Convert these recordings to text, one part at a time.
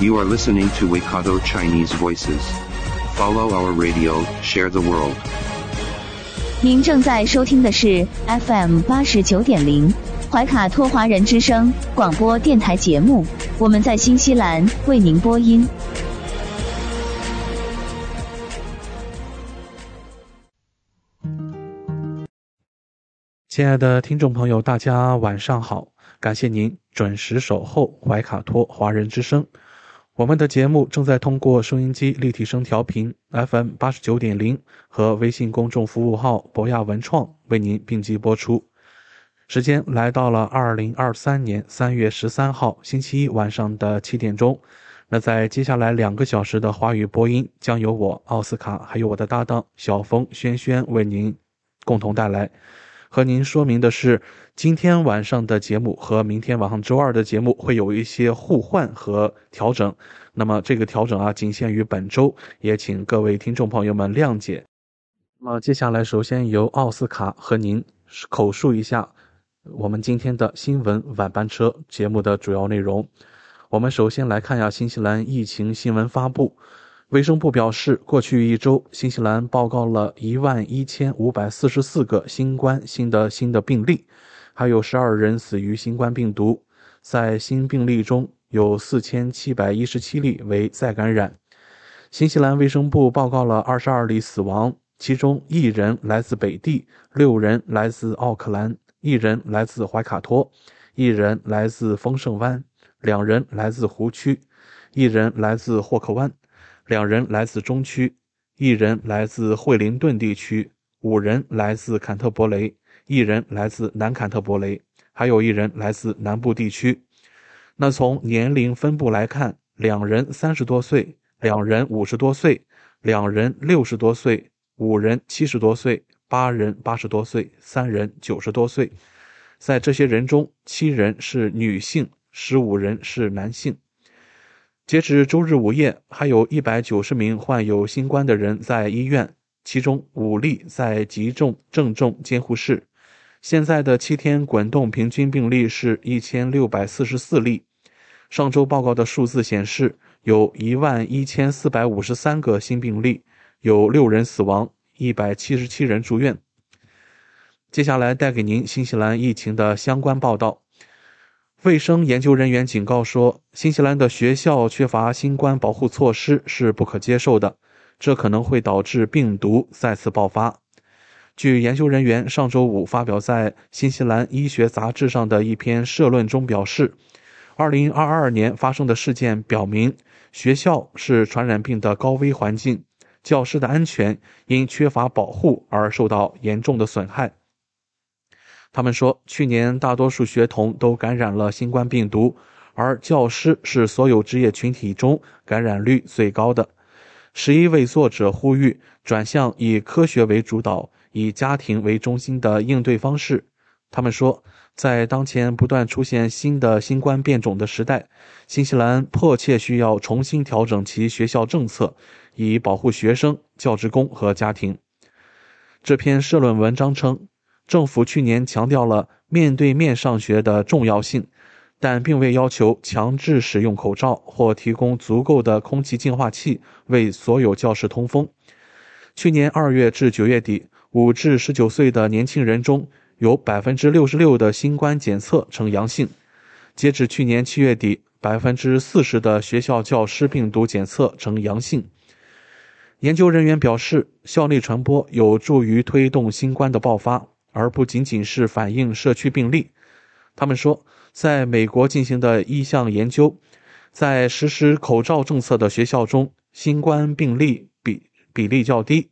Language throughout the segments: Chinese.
You are listening to Waikato Chinese Voices. Follow our radio, share the world. 您正在收听的是 FM 八十九点零怀卡托华人之声广播电台节目，我们在新西兰为您播音。亲爱的听众朋友，大家晚上好！感谢您准时守候怀卡托华人之声。我们的节目正在通过收音机立体声调频 FM 八十九点零和微信公众服务号博雅文创为您并机播出。时间来到了二零二三年三月十三号星期一晚上的七点钟。那在接下来两个小时的华语播音，将由我奥斯卡还有我的搭档小峰轩轩为您共同带来。和您说明的是，今天晚上的节目和明天晚上周二的节目会有一些互换和调整。那么这个调整啊，仅限于本周，也请各位听众朋友们谅解。那么接下来，首先由奥斯卡和您口述一下我们今天的新闻晚班车节目的主要内容。我们首先来看一下新西兰疫情新闻发布。卫生部表示，过去一周，新西兰报告了一万一千五百四十四个新冠新的新的病例，还有十二人死于新冠病毒。在新病例中有四千七百一十七例为再感染。新西兰卫生部报告了二十二例死亡，其中一人来自北地，六人来自奥克兰，一人来自怀卡托，一人来自丰盛湾，两人来自湖区，一人来自霍克湾。两人来自中区，一人来自惠灵顿地区，五人来自坎特伯雷，一人来自南坎特伯雷，还有一人来自南部地区。那从年龄分布来看，两人三十多岁，两人五十多岁，两人六十多岁，五人七十多岁，八人八十多岁，三人九十多岁。在这些人中，七人是女性，十五人是男性。截至周日午夜，还有一百九十名患有新冠的人在医院，其中五例在急重症重监护室。现在的七天滚动平均病例是一千六百四十四例。上周报告的数字显示，有一万一千四百五十三个新病例，有六人死亡，一百七十七人住院。接下来带给您新西兰疫情的相关报道。卫生研究人员警告说，新西兰的学校缺乏新冠保护措施是不可接受的，这可能会导致病毒再次爆发。据研究人员上周五发表在《新西兰医学杂志》上的一篇社论中表示，2022年发生的事件表明，学校是传染病的高危环境，教师的安全因缺乏保护而受到严重的损害。他们说，去年大多数学童都感染了新冠病毒，而教师是所有职业群体中感染率最高的。十一位作者呼吁转向以科学为主导、以家庭为中心的应对方式。他们说，在当前不断出现新的新冠变种的时代，新西兰迫切需要重新调整其学校政策，以保护学生、教职工和家庭。这篇社论文章称。政府去年强调了面对面上学的重要性，但并未要求强制使用口罩或提供足够的空气净化器为所有教室通风。去年二月至九月底，五至十九岁的年轻人中有百分之六十六的新冠检测呈阳性。截至去年七月底，百分之四十的学校教师病毒检测呈阳性。研究人员表示，校内传播有助于推动新冠的爆发。而不仅仅是反映社区病例。他们说，在美国进行的一项研究，在实施口罩政策的学校中，新冠病例比比例较低。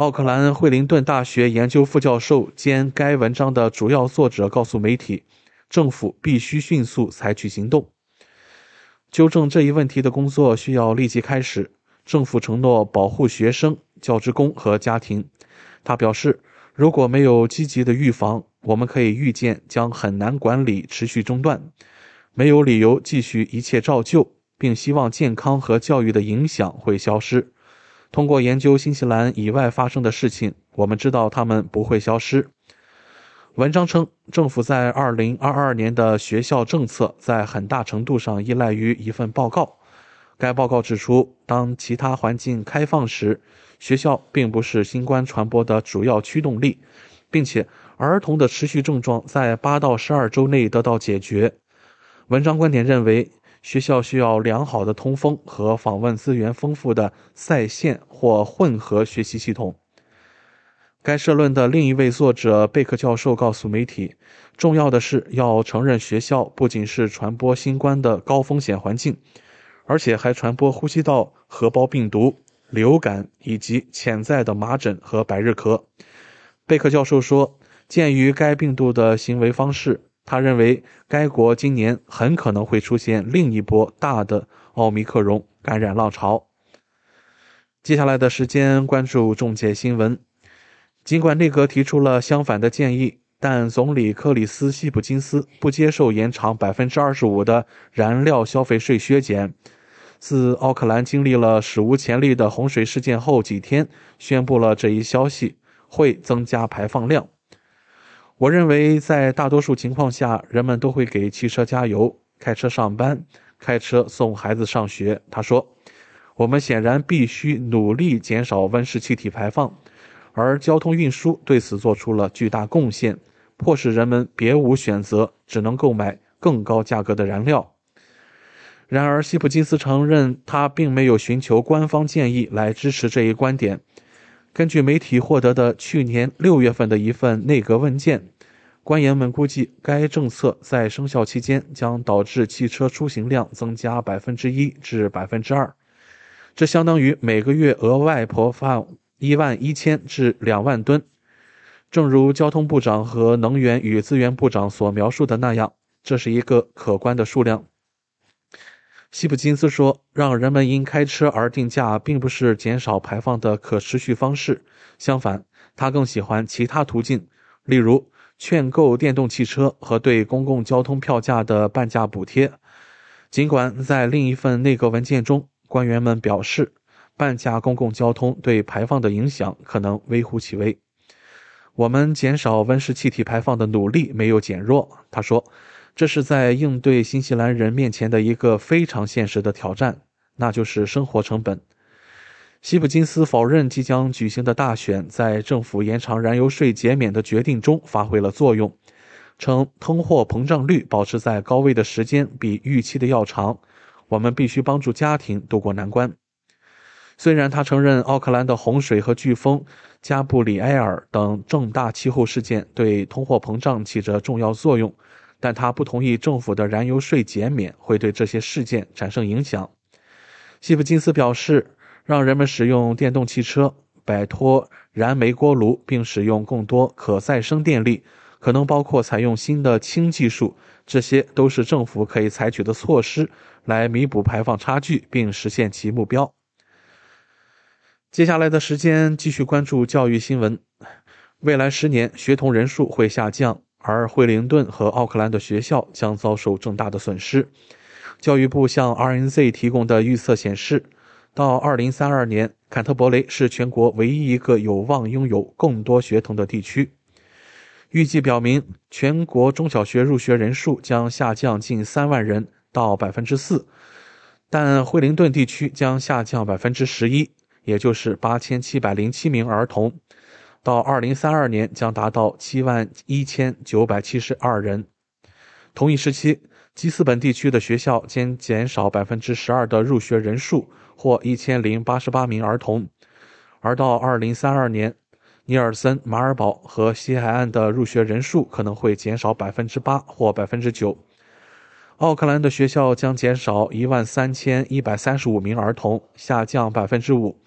奥克兰惠灵顿大学研究副教授兼该文章的主要作者告诉媒体，政府必须迅速采取行动。纠正这一问题的工作需要立即开始。政府承诺保护学生、教职工和家庭。他表示，如果没有积极的预防，我们可以预见将很难管理持续中断。没有理由继续一切照旧，并希望健康和教育的影响会消失。通过研究新西兰以外发生的事情，我们知道它们不会消失。文章称，政府在2022年的学校政策在很大程度上依赖于一份报告。该报告指出，当其他环境开放时，学校并不是新冠传播的主要驱动力，并且儿童的持续症状在8到12周内得到解决。文章观点认为，学校需要良好的通风和访问资源丰富的在线或混合学习系统。该社论的另一位作者贝克教授告诉媒体，重要的是要承认学校不仅是传播新冠的高风险环境，而且还传播呼吸道合胞病毒、流感以及潜在的麻疹和百日咳。贝克教授说，鉴于该病毒的行为方式，他认为该国今年很可能会出现另一波大的奥密克戎感染浪潮。接下来的时间关注重点新闻。尽管内阁提出了相反的建议，但总理克里斯·希普金斯不接受延长百分之二十五的燃料消费税削减。自奥克兰经历了史无前例的洪水事件后几天，宣布了这一消息，会增加排放量。我认为，在大多数情况下，人们都会给汽车加油、开车上班、开车送孩子上学。他说：“我们显然必须努力减少温室气体排放。”而交通运输对此做出了巨大贡献，迫使人们别无选择，只能购买更高价格的燃料。然而，希普金斯承认他并没有寻求官方建议来支持这一观点。根据媒体获得的去年六月份的一份内阁问件，官员们估计该政策在生效期间将导致汽车出行量增加百分之一至百分之二，这相当于每个月额外排放。一万一千至两万吨，正如交通部长和能源与资源部长所描述的那样，这是一个可观的数量。希普金斯说：“让人们因开车而定价，并不是减少排放的可持续方式。相反，他更喜欢其他途径，例如劝购电动汽车和对公共交通票价的半价补贴。尽管在另一份内阁文件中，官员们表示。”半价公共交通对排放的影响可能微乎其微。我们减少温室气体排放的努力没有减弱，他说，这是在应对新西兰人面前的一个非常现实的挑战，那就是生活成本。希普金斯否认即将举行的大选在政府延长燃油税减免的决定中发挥了作用，称通货膨胀率保持在高位的时间比预期的要长。我们必须帮助家庭渡过难关。虽然他承认奥克兰的洪水和飓风加布里埃尔等重大气候事件对通货膨胀起着重要作用，但他不同意政府的燃油税减免会对这些事件产生影响。希普金斯表示，让人们使用电动汽车、摆脱燃煤锅炉，并使用更多可再生电力，可能包括采用新的氢技术，这些都是政府可以采取的措施来弥补排放差距并实现其目标。接下来的时间继续关注教育新闻。未来十年学童人数会下降，而惠灵顿和奥克兰的学校将遭受重大的损失。教育部向 RNZ 提供的预测显示，到2032年，坎特伯雷是全国唯一一个有望拥有更多学童的地区。预计表明，全国中小学入学人数将下降近三万人到百分之四，但惠灵顿地区将下降百分之十一。也就是八千七百零七名儿童，到二零三二年将达到七万一千九百七十二人。同一时期，基斯本地区的学校将减少百分之十二的入学人数，或一千零八十八名儿童。而到二零三二年，尼尔森、马尔堡和西海岸的入学人数可能会减少百分之八或百分之九。奥克兰的学校将减少一万三千一百三十五名儿童，下降百分之五。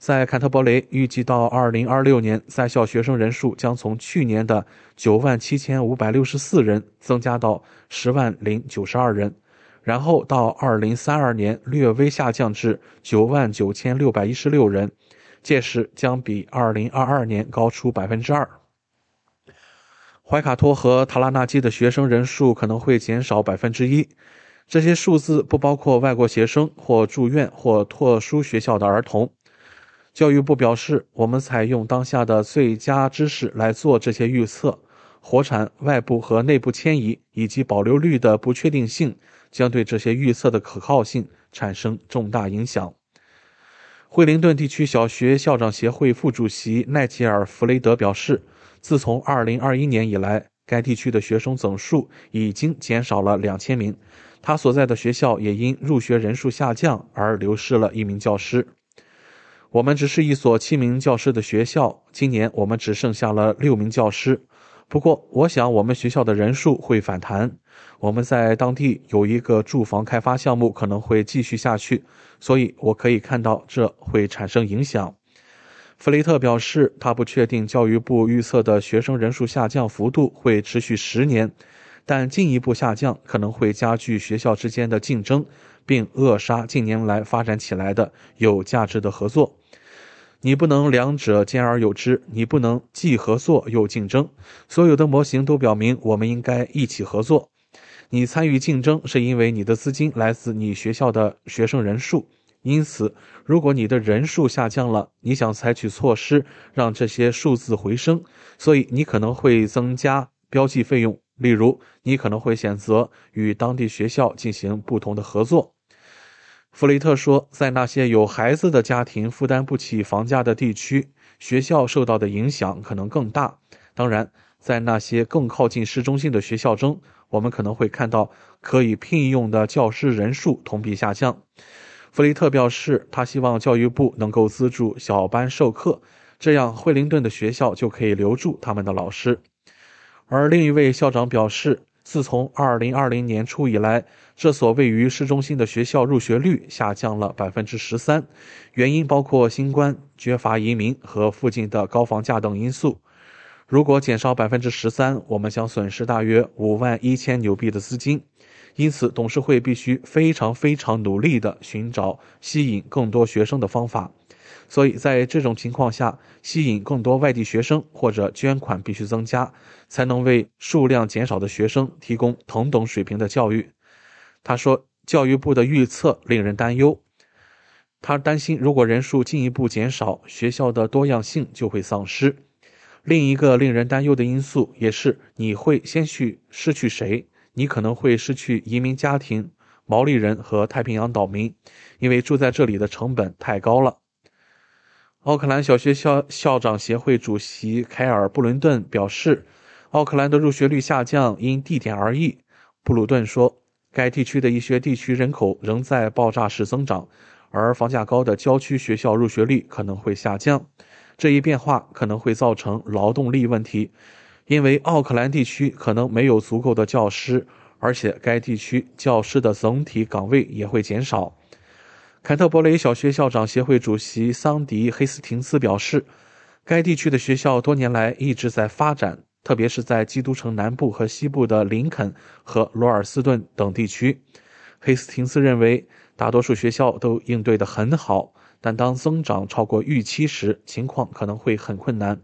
在坎特伯雷，预计到2026年，在校学生人数将从去年的9万7564人增加到10万零92人。然后到二零三二年略微下降至九万九千六百一十六人，届时将比二零二二年高出百分之二。怀卡托和塔拉纳基的学生人数可能会减少百分之一，这些数字不包括外国学生或住院或特殊学校的儿童。教育部表示，我们采用当下的最佳知识来做这些预测。火产、外部和内部迁移以及保留率的不确定性将对这些预测的可靠性产生重大影响。惠灵顿地区小学校长协会副主席奈吉尔·弗雷德表示，自从2021年以来，该地区的学生总数已经减少了2000名。他所在的学校也因入学人数下降而流失了一名教师。我们只是一所七名教师的学校，今年我们只剩下了六名教师。不过，我想我们学校的人数会反弹。我们在当地有一个住房开发项目，可能会继续下去，所以我可以看到这会产生影响。弗雷特表示，他不确定教育部预测的学生人数下降幅度会持续十年，但进一步下降可能会加剧学校之间的竞争，并扼杀近年来发展起来的有价值的合作。你不能两者兼而有之，你不能既合作又竞争。所有的模型都表明，我们应该一起合作。你参与竞争是因为你的资金来自你学校的学生人数，因此，如果你的人数下降了，你想采取措施让这些数字回升，所以你可能会增加标记费用。例如，你可能会选择与当地学校进行不同的合作。弗雷特说，在那些有孩子的家庭负担不起房价的地区，学校受到的影响可能更大。当然，在那些更靠近市中心的学校中，我们可能会看到可以聘用的教师人数同比下降。弗雷特表示，他希望教育部能够资助小班授课，这样惠灵顿的学校就可以留住他们的老师。而另一位校长表示。自从2020年初以来，这所位于市中心的学校入学率下降了百分之十三，原因包括新冠、缺乏移民和附近的高房价等因素。如果减少百分之十三，我们将损失大约五万一千纽币的资金，因此董事会必须非常非常努力地寻找吸引更多学生的方法。所以在这种情况下，吸引更多外地学生或者捐款必须增加，才能为数量减少的学生提供同等水平的教育。他说，教育部的预测令人担忧。他担心，如果人数进一步减少，学校的多样性就会丧失。另一个令人担忧的因素也是，你会先去失去谁？你可能会失去移民家庭、毛利人和太平洋岛民，因为住在这里的成本太高了。奥克兰小学校校长协会主席凯尔·布伦顿表示，奥克兰的入学率下降因地点而异。布鲁顿说，该地区的一些地区人口仍在爆炸式增长，而房价高的郊区学校入学率可能会下降。这一变化可能会造成劳动力问题，因为奥克兰地区可能没有足够的教师，而且该地区教师的总体岗位也会减少。坎特伯雷小学校长协会主席桑迪·黑斯廷斯表示，该地区的学校多年来一直在发展，特别是在基督城南部和西部的林肯和罗尔斯顿等地区。黑斯廷斯认为，大多数学校都应对得很好，但当增长超过预期时，情况可能会很困难。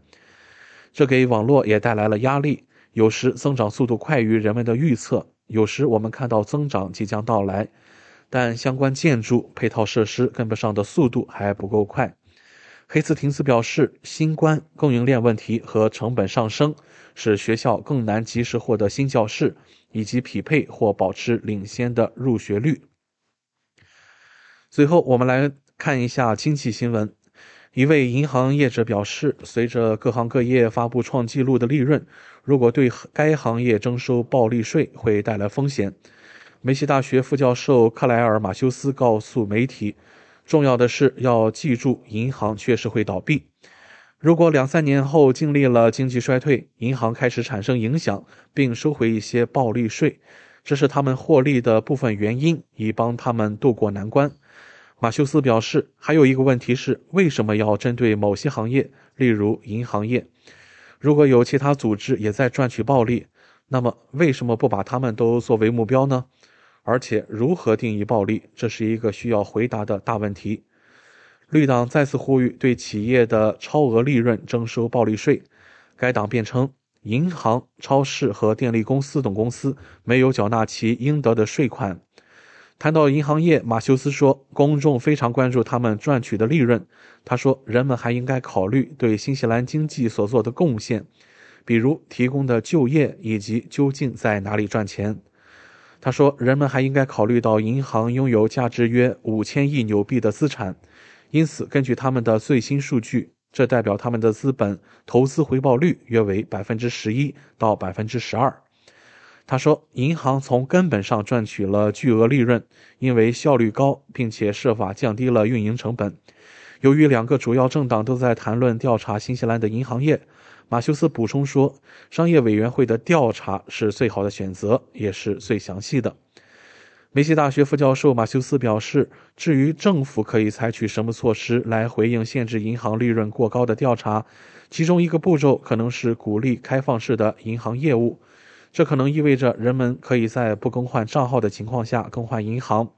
这给网络也带来了压力，有时增长速度快于人们的预测，有时我们看到增长即将到来。但相关建筑配套设施跟不上的速度还不够快。黑斯廷斯表示，新冠供应链问题和成本上升使学校更难及时获得新教室，以及匹配或保持领先的入学率。最后，我们来看一下经济新闻。一位银行业者表示，随着各行各业发布创纪录的利润，如果对该行业征收暴利税会带来风险。梅西大学副教授克莱尔·马修斯告诉媒体：“重要的是要记住，银行确实会倒闭。如果两三年后经历了经济衰退，银行开始产生影响，并收回一些暴利税，这是他们获利的部分原因，以帮他们渡过难关。”马修斯表示：“还有一个问题是，为什么要针对某些行业，例如银行业？如果有其他组织也在赚取暴利，那么为什么不把他们都作为目标呢？”而且，如何定义暴利，这是一个需要回答的大问题。绿党再次呼吁对企业的超额利润征收暴利税。该党辩称，银行、超市和电力公司等公司没有缴纳其应得的税款。谈到银行业，马修斯说：“公众非常关注他们赚取的利润。”他说：“人们还应该考虑对新西兰经济所做的贡献，比如提供的就业以及究竟在哪里赚钱。”他说：“人们还应该考虑到银行拥有价值约五千亿纽币的资产，因此根据他们的最新数据，这代表他们的资本投资回报率约为百分之十一到百分之十二。”他说：“银行从根本上赚取了巨额利润，因为效率高，并且设法降低了运营成本。由于两个主要政党都在谈论调查新西兰的银行业，马修斯补充说，商业委员会的调查是最好的选择，也是最详细的。”梅西大学副教授马修斯表示：“至于政府可以采取什么措施来回应限制银行利润过高的调查，其中一个步骤可能是鼓励开放式的银行业务。”这可能意味着人们可以在不更换账号的情况下更换银行。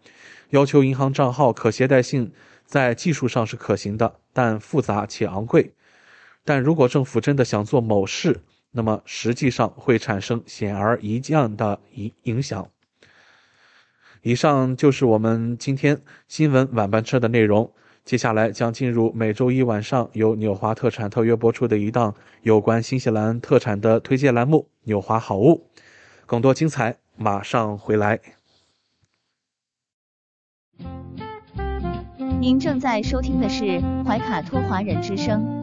要求银行账号可携带性在技术上是可行的，但复杂且昂贵。但如果政府真的想做某事，那么实际上会产生显而易见的影影响。以上就是我们今天新闻晚班车的内容。接下来将进入每周一晚上由纽华特产特约播出的一档有关新西兰特产的推荐栏目《纽华好物》，更多精彩马上回来。您正在收听的是怀卡托华人之声，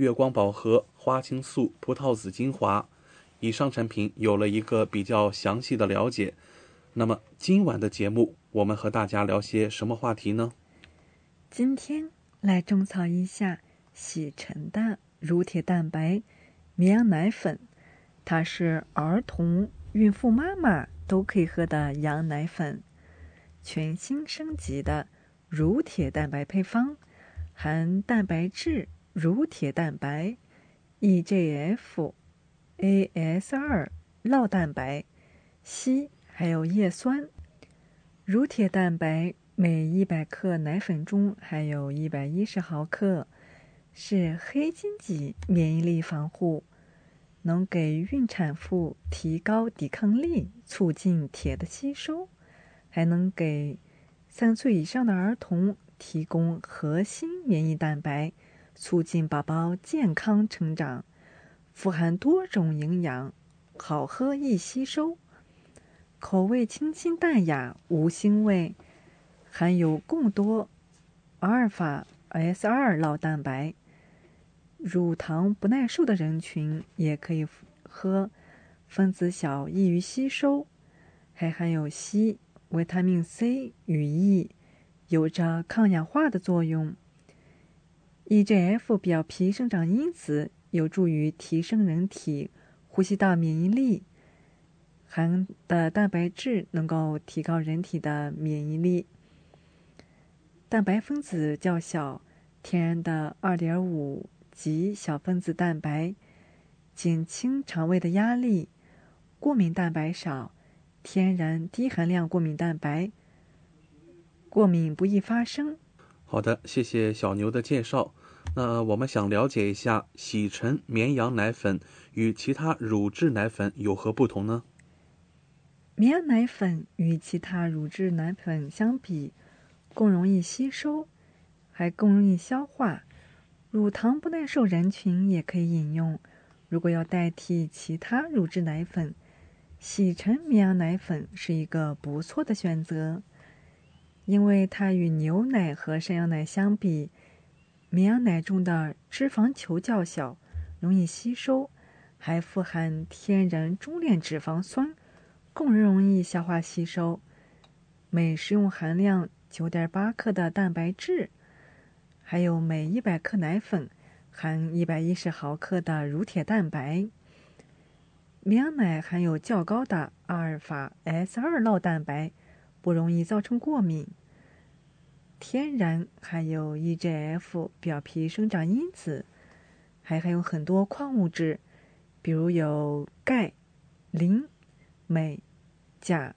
月光宝盒花青素葡萄籽精华以上产品有了一个比较详细的了解。那么今晚的节目，我们和大家聊些什么话题呢？今天来种草一下喜臣的乳铁蛋白绵羊奶粉，它是儿童、孕妇妈妈都可以喝的羊奶粉，全新升级的乳铁蛋白配方，含蛋白质、乳铁蛋白、EGF、AS2 酪蛋白、硒。还有叶酸，乳铁蛋白每一百克奶粉中含有一百一十毫克，是黑金级免疫力防护，能给孕产妇提高抵抗力，促进铁的吸收，还能给三岁以上的儿童提供核心免疫蛋白，促进宝宝健康成长，富含多种营养，好喝易吸收。口味清新淡雅，无腥味，含有更多阿尔法 S 二酪蛋白，乳糖不耐受的人群也可以喝，分子小，易于吸收，还含有硒、维他命 C 与 E，有着抗氧化的作用。EGF 表皮生长因子有助于提升人体呼吸道免疫力。含的蛋白质能够提高人体的免疫力。蛋白分子较小，天然的二点五级小分子蛋白，减轻肠胃的压力。过敏蛋白少，天然低含量过敏蛋白，过敏不易发生。好的，谢谢小牛的介绍。那我们想了解一下，喜臣绵羊奶粉与其他乳制奶粉有何不同呢？绵羊奶粉与其他乳制奶粉相比，更容易吸收，还更容易消化。乳糖不耐受人群也可以饮用。如果要代替其他乳制奶粉，喜臣绵羊奶粉是一个不错的选择，因为它与牛奶和山羊奶相比，绵羊奶中的脂肪球较小，容易吸收，还富含天然中链脂肪酸。更容易消化吸收，每食用含量九点八克的蛋白质，还有每一百克奶粉含一百一十毫克的乳铁蛋白。绵羊奶含有较高的阿尔法 S 二酪蛋白，不容易造成过敏。天然含有 EGF 表皮生长因子，还含有很多矿物质，比如有钙、磷。镁、钾、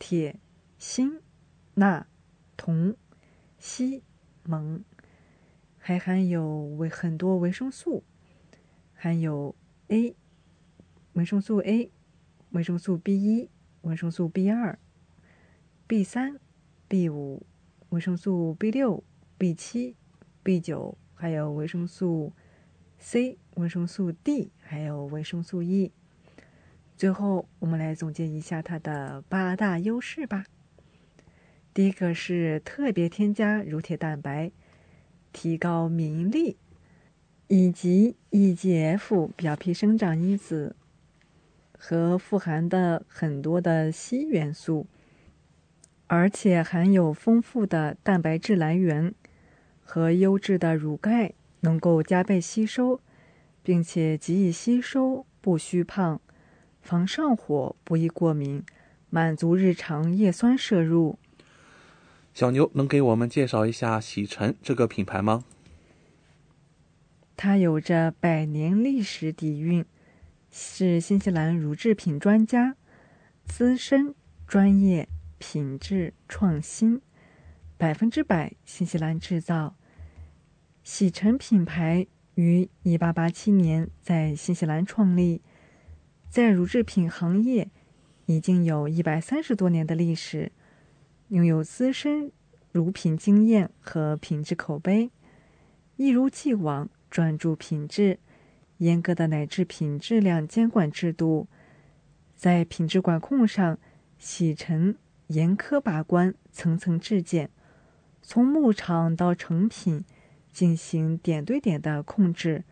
铁、锌、钠、铜、硒、锰，还含有维很多维生素，含有 A、维生素 A、维生素 B 一、维生素 B 二、B 三、B 五、维生素 B 六、B 七、B 九，还有维生素 C、维生素 D，还有维生素 E。最后，我们来总结一下它的八大优势吧。第一个是特别添加乳铁蛋白，提高免疫力，以及 EGF 表皮生长因子和富含的很多的硒元素，而且含有丰富的蛋白质来源和优质的乳钙，能够加倍吸收，并且极易吸收，不虚胖。防上火，不易过敏，满足日常叶酸摄入。小牛能给我们介绍一下喜臣这个品牌吗？它有着百年历史底蕴，是新西兰乳制品专家，资深、专业、品质、创新，百分之百新西兰制造。喜臣品牌于1887年在新西兰创立，在乳制品行业已经有一百三十多年的历史，拥有资深乳品经验和品质口碑，一如既往。专注品质，严格的奶制品质量监管制度，在品质管控上，洗尘严苛把关，层层质检，从牧场到成品进行点对点的控制，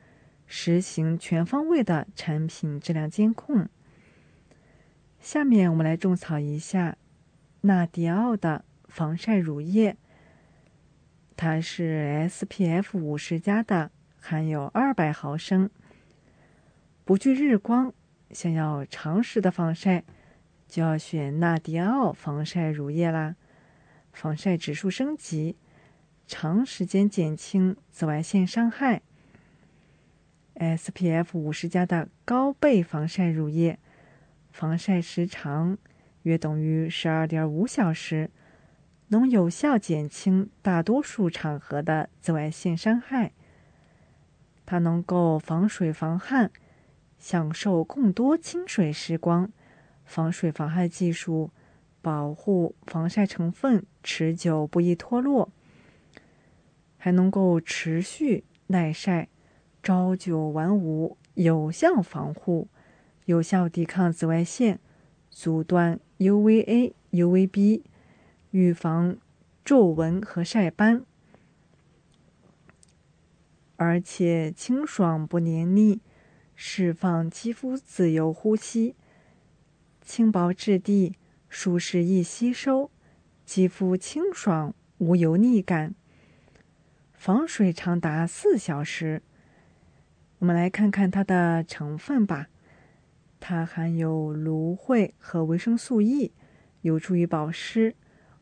实行全方位的产品质量监控。下面我们来种草一下纳迪奥的防晒乳液，它是 SPF 五十加的。含有二百毫升，不惧日光，想要长时的防晒，就要选纳迪奥防晒乳液啦。防晒指数升级，长时间减轻紫外线伤害。SPF 五十加的高倍防晒乳液，防晒时长约等于十二点五小时，能有效减轻大多数场合的紫外线伤害。它能够防水防汗，享受更多清水时光。防水防汗技术保护防晒成分持久不易脱落，还能够持续耐晒，朝九晚五，有效防护，有效抵抗紫外线，阻断 UVA、UVB，预防皱纹和晒斑。而且清爽不黏腻，释放肌肤自由呼吸，轻薄质地，舒适易吸收，肌肤清爽无油腻感，防水长达四小时。我们来看看它的成分吧，它含有芦荟和维生素 E，有助于保湿、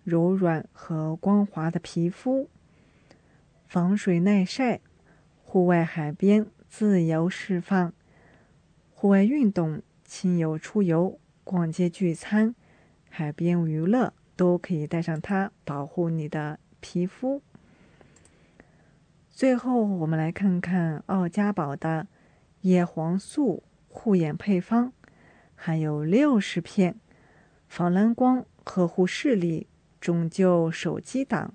柔软和光滑的皮肤，防水耐晒。户外海边自由释放，户外运动、亲友出游、逛街聚餐、海边娱乐都可以带上它，保护你的皮肤。最后，我们来看看奥家宝的叶黄素护眼配方，含有六十片，防蓝光，呵护视力，拯救手机党，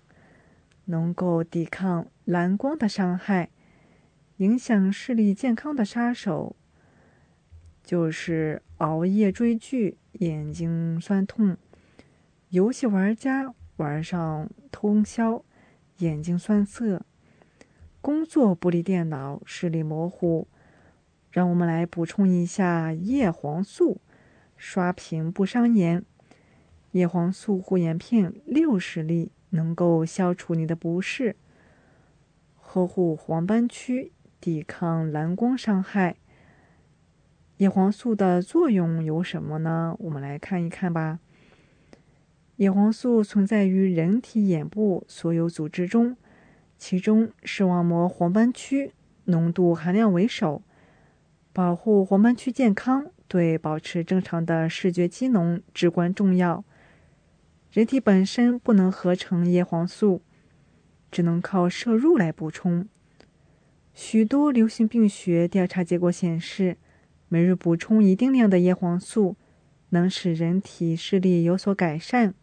能够抵抗蓝光的伤害。影响视力健康的杀手，就是熬夜追剧、眼睛酸痛；游戏玩家玩上通宵、眼睛酸涩；工作不离电脑、视力模糊。让我们来补充一下叶黄素，刷屏不伤眼。叶黄素护眼片六十粒，能够消除你的不适，呵护黄斑区。抵抗蓝光伤害。叶黄素的作用有什么呢？我们来看一看吧。叶黄素存在于人体眼部所有组织中，其中视网膜黄斑区浓度含量为首。保护黄斑区健康，对保持正常的视觉机能至关重要。人体本身不能合成叶黄素，只能靠摄入来补充。许多流行病学调查结果显示，每日补充一定量的叶黄素，能使人体视力有所改善。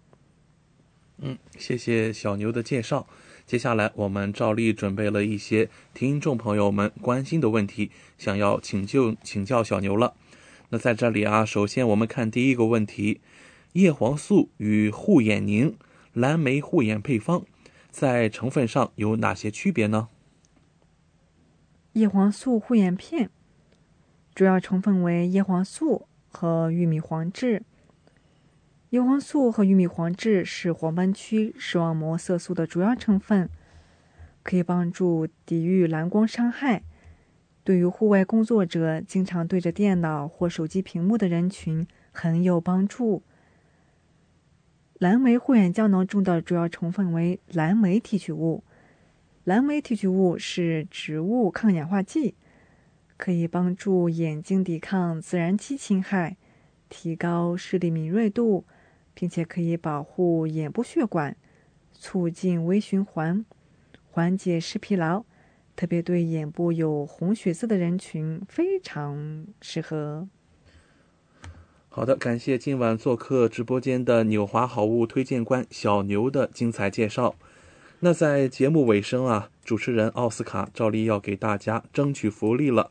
嗯，谢谢小牛的介绍。接下来，我们照例准备了一些听众朋友们关心的问题，想要请就请教小牛了。那在这里啊，首先我们看第一个问题：叶黄素与护眼凝、蓝莓护眼配方在成分上有哪些区别呢？叶黄素护眼片主要成分为叶黄素和玉米黄质。叶黄素和玉米黄质是黄斑区视网膜色素的主要成分，可以帮助抵御蓝光伤害。对于户外工作者、经常对着电脑或手机屏幕的人群很有帮助。蓝莓护眼胶囊中的主要成分为蓝莓提取物。蓝莓提取物是植物抗氧化剂，可以帮助眼睛抵抗自然期侵害，提高视力敏锐度，并且可以保护眼部血管，促进微循环，缓解视疲劳。特别对眼部有红血丝的人群非常适合。好的，感谢今晚做客直播间的纽华好物推荐官小牛的精彩介绍。那在节目尾声啊，主持人奥斯卡照例要给大家争取福利了。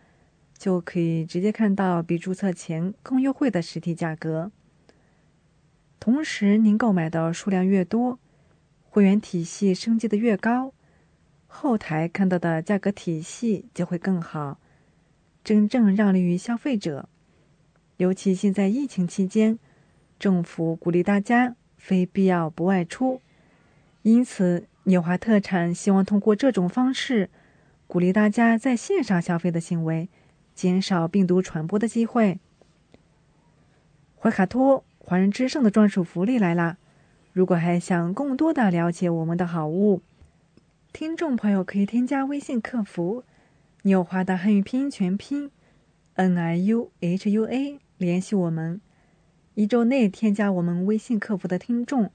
就可以直接看到比注册前更优惠的实体价格。同时，您购买的数量越多，会员体系升级的越高，后台看到的价格体系就会更好，真正让利于消费者。尤其现在疫情期间，政府鼓励大家非必要不外出，因此纽华特产希望通过这种方式，鼓励大家在线上消费的行为，减少病毒传播的机会。怀卡托华人之声的专属福利来啦！如果还想更多的了解我们的好物，听众朋友可以添加微信客服“纽华”的汉语拼音全拼 “n i u h u a”。联系我们，一周内添加我们微信客服的听众，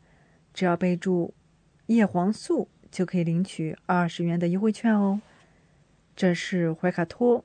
只要备注“叶黄素”就可以领取二十元的优惠券哦。这是怀卡托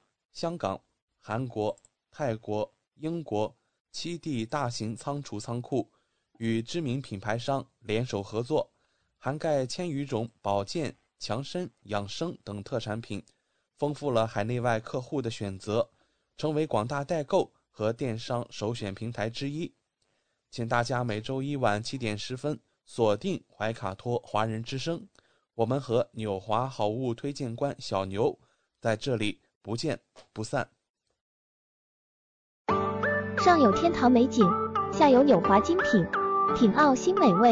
香港、韩国、泰国、英国七地大型仓储仓库，与知名品牌商联手合作，涵盖千余种保健、强身、养生等特产品，丰富了海内外客户的选择。成为广大代购和电商首选平台之一，请大家每周一晚七点十分锁定怀卡托华人之声，我们和纽华好物推荐官小牛在这里不见不散。上有天堂美景，下有纽华精品，品澳新美味，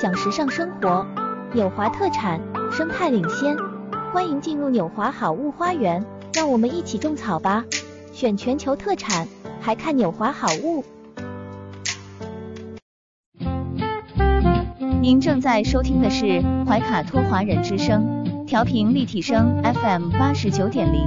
享时尚生活。纽华特产，生态领先，欢迎进入纽华好物花园，让我们一起种草吧。选全球特产，还看纽华好物。您正在收听的是怀卡托华人之声，调频立体声 FM 八十九点零，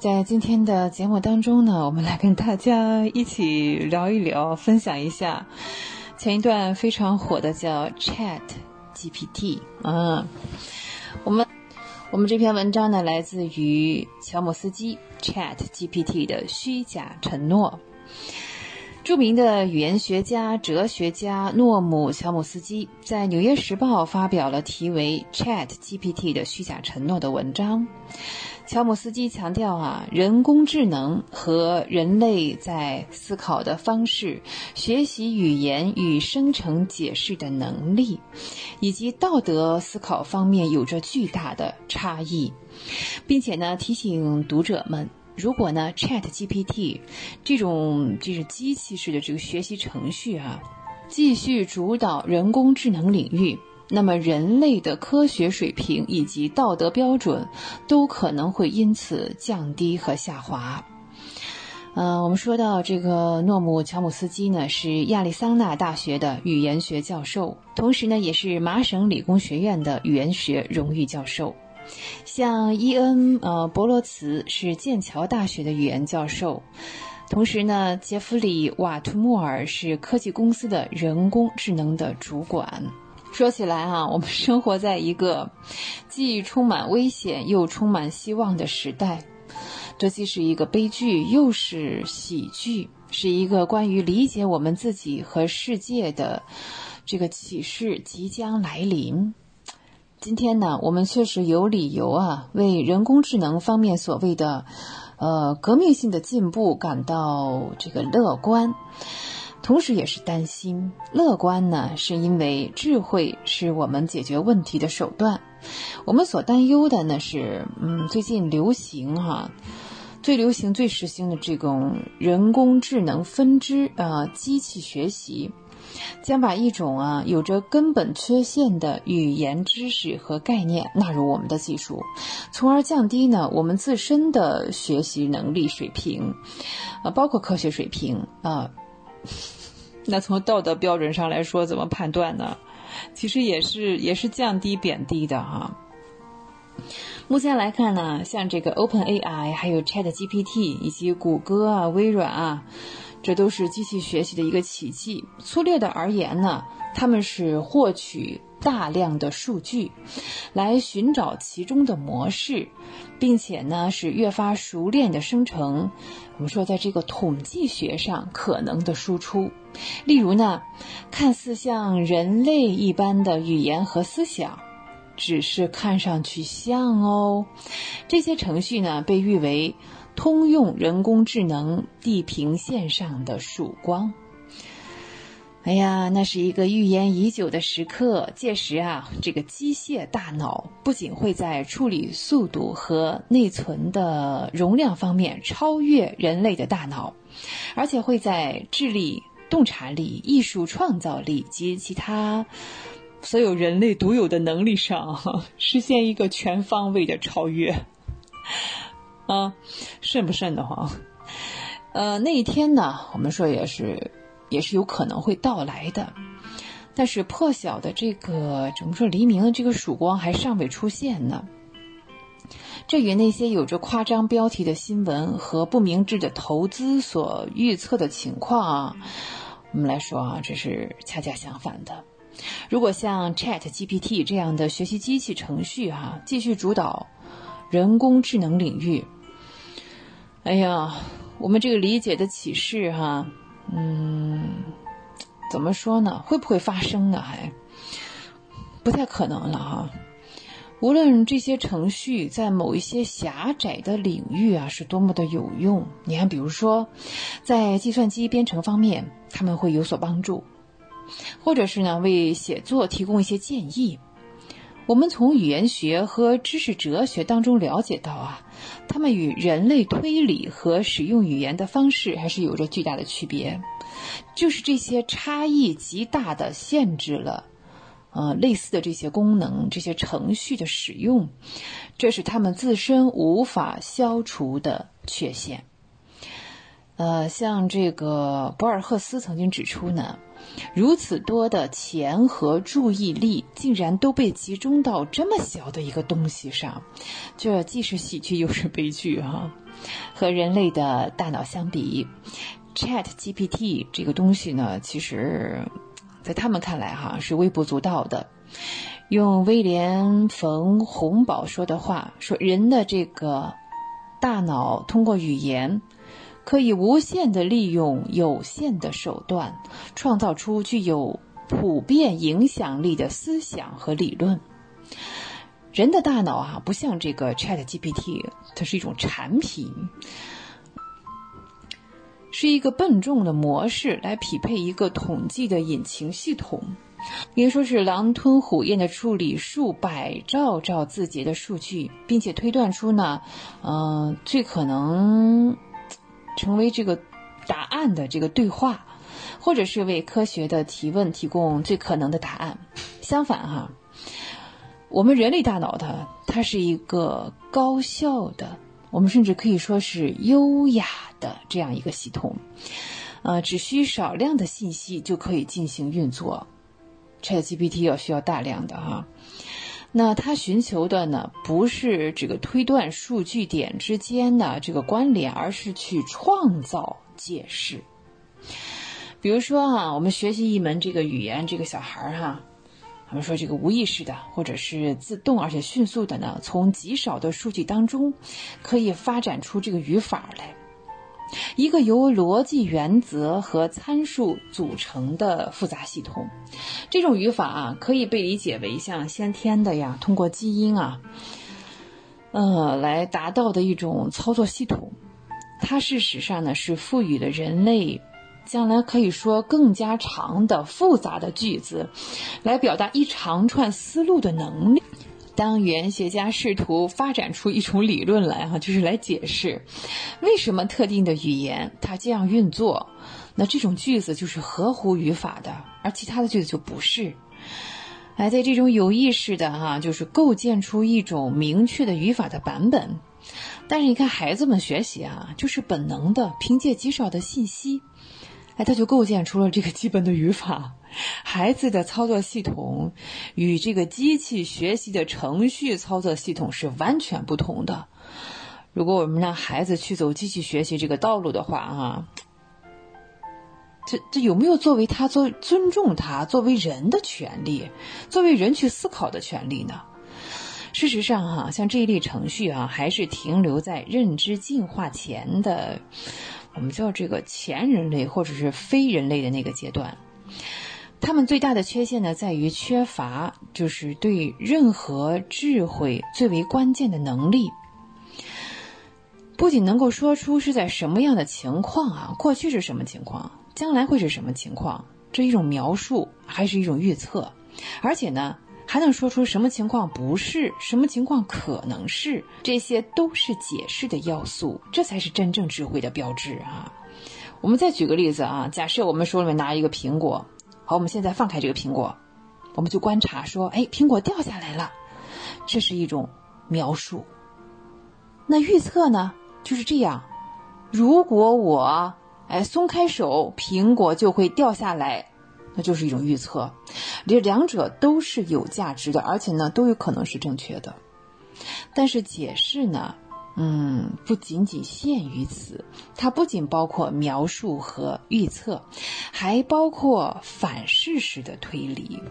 在今天的节目当中呢，我们来跟大家一起聊一聊，分享一下前一段非常火的叫 Chat GPT 啊，我们。我们这篇文章呢，来自于乔姆斯基 Chat GPT 的虚假承诺。著名的语言学家、哲学家诺姆乔姆斯基在《纽约时报》发表了题为 Chat GPT 的虚假承诺的文章。乔姆斯基强调啊，人工智能和人类在思考的方式、学习语言与生成解释的能力，以及道德思考方面有着巨大的差异，并且呢，提醒读者们，如果呢，Chat GPT 这种就是机器式的这个学习程序啊，继续主导人工智能领域。那么，人类的科学水平以及道德标准都可能会因此降低和下滑。嗯，我们说到这个诺姆乔姆斯基呢，是亚利桑那大学的语言学教授，同时呢，也是麻省理工学院的语言学荣誉教授。像伊恩呃博罗茨是剑桥大学的语言教授，同时呢，杰弗里瓦图莫尔是科技公司的人工智能的主管。说起来啊，我们生活在一个既充满危险又充满希望的时代，这既是一个悲剧又是喜剧，是一个关于理解我们自己和世界的这个启示即将来临。今天呢，我们确实有理由啊，为人工智能方面所谓的呃革命性的进步感到这个乐观。同时，也是担心。乐观呢，是因为智慧是我们解决问题的手段。我们所担忧的呢是，嗯，最近流行哈，最流行、最时兴的这种人工智能分支啊，机器学习，将把一种啊有着根本缺陷的语言知识和概念纳入我们的技术，从而降低呢我们自身的学习能力水平，啊，包括科学水平啊。那从道德标准上来说，怎么判断呢？其实也是也是降低贬低的哈。目前来看呢，像这个 Open AI、还有 Chat GPT 以及谷歌啊、微软啊，这都是机器学习的一个奇迹。粗略的而言呢，他们是获取。大量的数据，来寻找其中的模式，并且呢是越发熟练的生成。我们说，在这个统计学上可能的输出，例如呢，看似像人类一般的语言和思想，只是看上去像哦。这些程序呢被誉为通用人工智能地平线上的曙光。哎呀，那是一个预言已久的时刻。届时啊，这个机械大脑不仅会在处理速度和内存的容量方面超越人类的大脑，而且会在智力、洞察力、艺术创造力及其他所有人类独有的能力上实现一个全方位的超越。啊，瘆不瘆得慌？呃，那一天呢，我们说也是。也是有可能会到来的，但是破晓的这个怎么说？黎明的这个曙光还尚未出现呢。这与那些有着夸张标题的新闻和不明智的投资所预测的情况啊，我们来说啊，这是恰恰相反的。如果像 Chat GPT 这样的学习机器程序哈，继续主导人工智能领域，哎呀，我们这个理解的启示哈。嗯，怎么说呢？会不会发生呢？还不太可能了哈。无论这些程序在某一些狭窄的领域啊是多么的有用，你看，比如说在计算机编程方面，他们会有所帮助，或者是呢为写作提供一些建议。我们从语言学和知识哲学当中了解到啊，他们与人类推理和使用语言的方式还是有着巨大的区别，就是这些差异极大的限制了，呃，类似的这些功能、这些程序的使用，这是他们自身无法消除的缺陷。呃，像这个博尔赫斯曾经指出呢，如此多的钱和注意力竟然都被集中到这么小的一个东西上，这既是喜剧又是悲剧哈。和人类的大脑相比，Chat GPT 这个东西呢，其实，在他们看来哈是微不足道的。用威廉·冯·洪堡说的话说：“人的这个大脑通过语言。”可以无限的利用有限的手段，创造出具有普遍影响力的思想和理论。人的大脑啊，不像这个 Chat GPT，它是一种产品，是一个笨重的模式来匹配一个统计的引擎系统，应该说是狼吞虎咽的处理数百兆兆字节的数据，并且推断出呢，嗯，最可能。成为这个答案的这个对话，或者是为科学的提问提供最可能的答案。相反，哈，我们人类大脑的它是一个高效的，我们甚至可以说是优雅的这样一个系统，呃，只需少量的信息就可以进行运作。ChatGPT 要需要大量的哈。那他寻求的呢，不是这个推断数据点之间的这个关联，而是去创造解释。比如说啊，我们学习一门这个语言，这个小孩儿哈，我们说这个无意识的，或者是自动而且迅速的呢，从极少的数据当中，可以发展出这个语法来。一个由逻辑原则和参数组成的复杂系统，这种语法啊，可以被理解为像先天的呀，通过基因啊，呃，来达到的一种操作系统。它事实上呢，是赋予了人类将来可以说更加长的复杂的句子，来表达一长串思路的能力。当语言学家试图发展出一种理论来，哈，就是来解释为什么特定的语言它这样运作，那这种句子就是合乎语法的，而其他的句子就不是。哎，在这种有意识的哈，就是构建出一种明确的语法的版本。但是你看孩子们学习啊，就是本能的，凭借极少的信息，哎，他就构建出了这个基本的语法。孩子的操作系统与这个机器学习的程序操作系统是完全不同的。如果我们让孩子去走机器学习这个道路的话，啊，这这有没有作为他做尊重他作为人的权利，作为人去思考的权利呢？事实上，哈，像这一类程序啊，还是停留在认知进化前的，我们叫这个前人类或者是非人类的那个阶段。他们最大的缺陷呢，在于缺乏就是对任何智慧最为关键的能力。不仅能够说出是在什么样的情况啊，过去是什么情况，将来会是什么情况，这一种描述还是一种预测，而且呢，还能说出什么情况不是，什么情况可能是，这些都是解释的要素，这才是真正智慧的标志啊。我们再举个例子啊，假设我们手里面拿一个苹果。好，我们现在放开这个苹果，我们就观察说，哎，苹果掉下来了，这是一种描述。那预测呢，就是这样。如果我哎松开手，苹果就会掉下来，那就是一种预测。这两者都是有价值的，而且呢都有可能是正确的。但是解释呢？嗯，不仅仅限于此，它不仅包括描述和预测，还包括反事实的推理。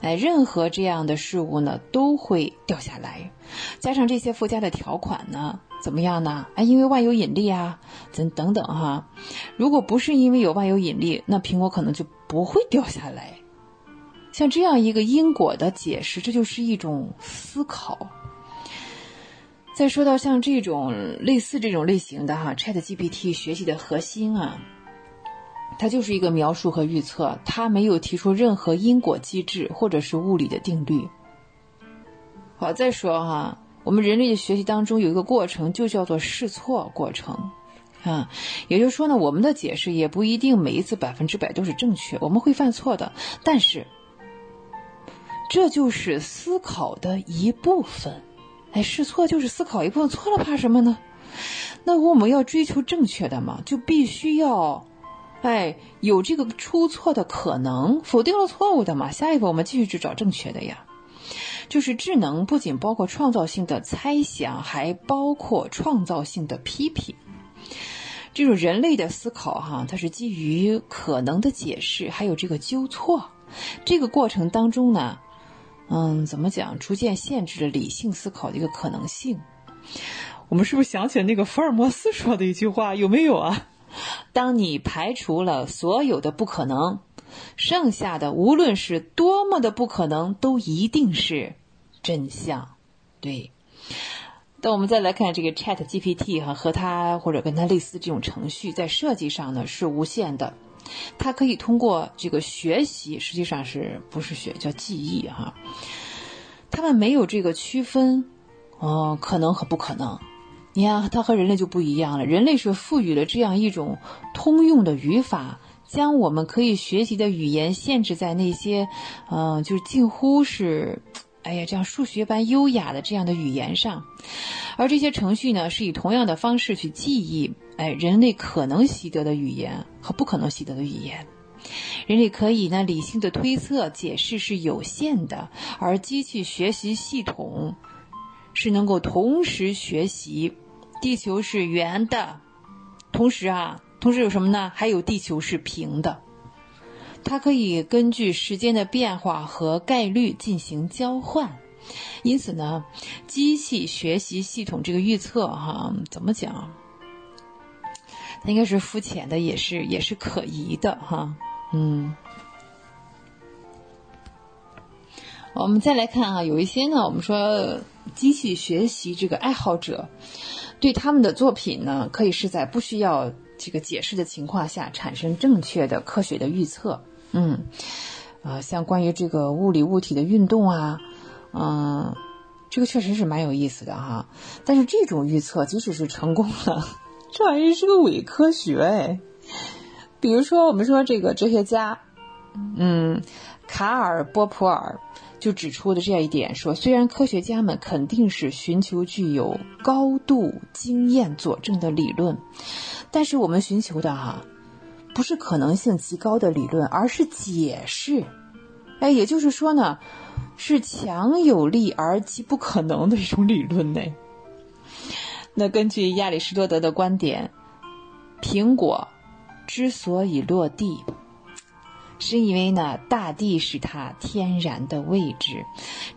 哎，任何这样的事物呢，都会掉下来。加上这些附加的条款呢，怎么样呢？哎，因为万有引力啊，等等等哈。如果不是因为有万有引力，那苹果可能就不会掉下来。像这样一个因果的解释，这就是一种思考。再说到像这种类似这种类型的哈，Chat GPT 学习的核心啊，它就是一个描述和预测，它没有提出任何因果机制或者是物理的定律。好，再说哈，我们人类的学习当中有一个过程，就叫做试错过程，啊，也就是说呢，我们的解释也不一定每一次百分之百都是正确，我们会犯错的，但是这就是思考的一部分。哎，试错就是思考一部分，错了怕什么呢？那我们要追求正确的嘛，就必须要，哎，有这个出错的可能，否定了错误的嘛，下一步我们继续去找正确的呀。就是智能不仅包括创造性的猜想，还包括创造性的批评。这种人类的思考，哈，它是基于可能的解释，还有这个纠错。这个过程当中呢，嗯，怎么讲？逐渐限制了理性思考的一个可能性。我们是不是想起了那个福尔摩斯说的一句话？有没有啊？当你排除了所有的不可能，剩下的无论是多么的不可能，都一定是真相。对。那我们再来看这个 Chat GPT 哈，和它或者跟它类似这种程序，在设计上呢是无限的，它可以通过这个学习，实际上是不是学叫记忆哈？他们没有这个区分，哦，可能和不可能。你看，它和人类就不一样了，人类是赋予了这样一种通用的语法，将我们可以学习的语言限制在那些，嗯，就是近乎是。哎呀，这样数学般优雅的这样的语言上，而这些程序呢，是以同样的方式去记忆，哎，人类可能习得的语言和不可能习得的语言。人类可以呢理性的推测解释是有限的，而机器学习系统是能够同时学习。地球是圆的，同时啊，同时有什么呢？还有地球是平的。它可以根据时间的变化和概率进行交换，因此呢，机器学习系统这个预测哈，怎么讲？它应该是肤浅的，也是也是可疑的哈。嗯，我们再来看啊，有一些呢，我们说机器学习这个爱好者，对他们的作品呢，可以是在不需要这个解释的情况下产生正确的科学的预测。嗯，啊，像关于这个物理物体的运动啊，嗯，这个确实是蛮有意思的哈。但是这种预测即使是成功了，这玩意是个伪科学哎。比如说，我们说这个哲学家，嗯，卡尔波普尔就指出的这样一点，说虽然科学家们肯定是寻求具有高度经验佐证的理论，但是我们寻求的哈。不是可能性极高的理论，而是解释。哎，也就是说呢，是强有力而极不可能的一种理论呢。那根据亚里士多德的观点，苹果之所以落地，是因为呢，大地是它天然的位置。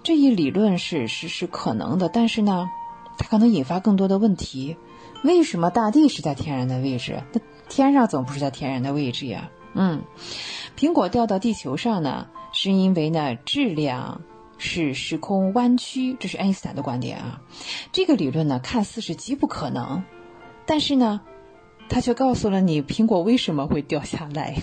这一理论是是是可能的，但是呢，它可能引发更多的问题。为什么大地是在天然的位置？那天上总不是在天然的位置呀，嗯，苹果掉到地球上呢，是因为呢质量是时空弯曲，这是爱因斯坦的观点啊。这个理论呢看似是极不可能，但是呢，他却告诉了你苹果为什么会掉下来。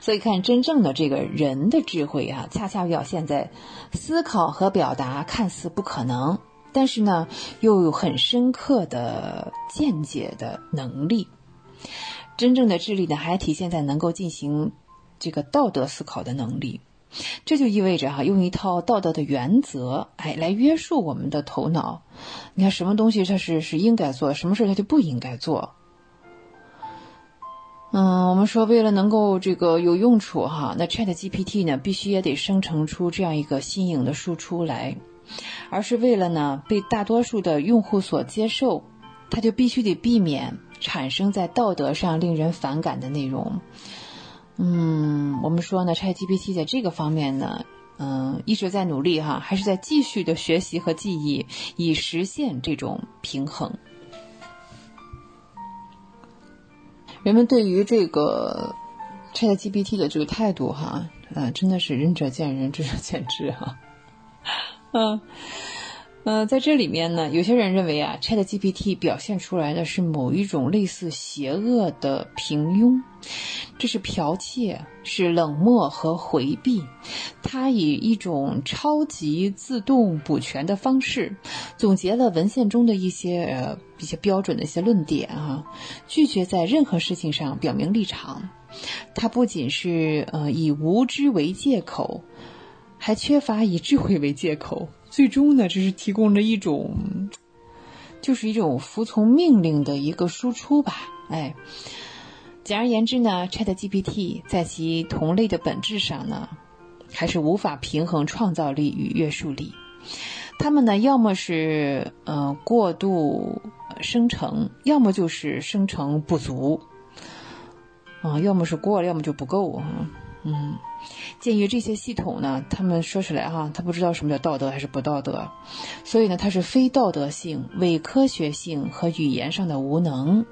所以看真正的这个人的智慧啊，恰恰表现在思考和表达看似不可能。但是呢，又有很深刻的见解的能力。真正的智力呢，还体现在能够进行这个道德思考的能力。这就意味着哈，用一套道德的原则，哎，来约束我们的头脑。你看，什么东西它是是应该做，什么事它就不应该做。嗯，我们说为了能够这个有用处哈，那 Chat GPT 呢，必须也得生成出这样一个新颖的输出来。而是为了呢被大多数的用户所接受，它就必须得避免产生在道德上令人反感的内容。嗯，我们说呢，ChatGPT 在这个方面呢，嗯，一直在努力哈，还是在继续的学习和记忆，以实现这种平衡。人们对于这个 ChatGPT 的这个态度哈，呃，真的是仁者见仁，智者见智哈。嗯，呃，在这里面呢，有些人认为啊，Chat GPT 表现出来的是某一种类似邪恶的平庸，这是剽窃，是冷漠和回避。它以一种超级自动补全的方式，总结了文献中的一些呃一些标准的一些论点啊，拒绝在任何事情上表明立场。它不仅是呃以无知为借口。还缺乏以智慧为借口，最终呢，只是提供了一种，就是一种服从命令的一个输出吧。哎，简而言之呢，ChatGPT 在其同类的本质上呢，还是无法平衡创造力与约束力。他们呢，要么是呃过度生成，要么就是生成不足。啊，要么是过了，要么就不够啊。鉴于这些系统呢，他们说出来哈，他不知道什么叫道德还是不道德，所以呢，它是非道德性、伪科学性和语言上的无能。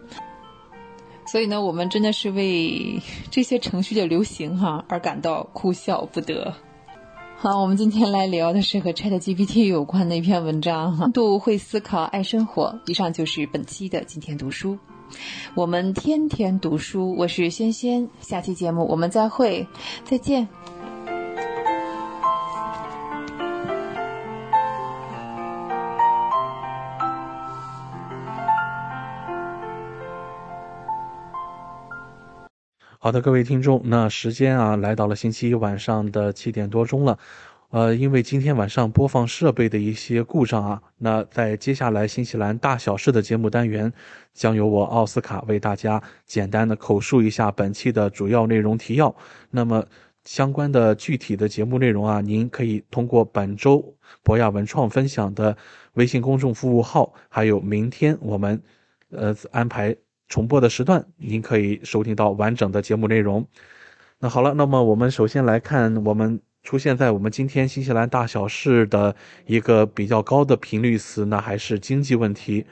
所以呢，我们真的是为这些程序的流行哈而感到哭笑不得。好，我们今天来聊的是和 ChatGPT 有关的一篇文章哈，度会思考，爱生活。以上就是本期的今天读书。我们天天读书，我是轩轩。下期节目我们再会，再见。好的，各位听众，那时间啊来到了星期一晚上的七点多钟了。呃，因为今天晚上播放设备的一些故障啊，那在接下来新西兰大小事的节目单元，将由我奥斯卡为大家简单的口述一下本期的主要内容提要。那么相关的具体的节目内容啊，您可以通过本周博雅文创分享的微信公众服务号，还有明天我们呃安排重播的时段，您可以收听到完整的节目内容。那好了，那么我们首先来看我们。出现在我们今天新西兰大小事的一个比较高的频率词，那还是经济问题。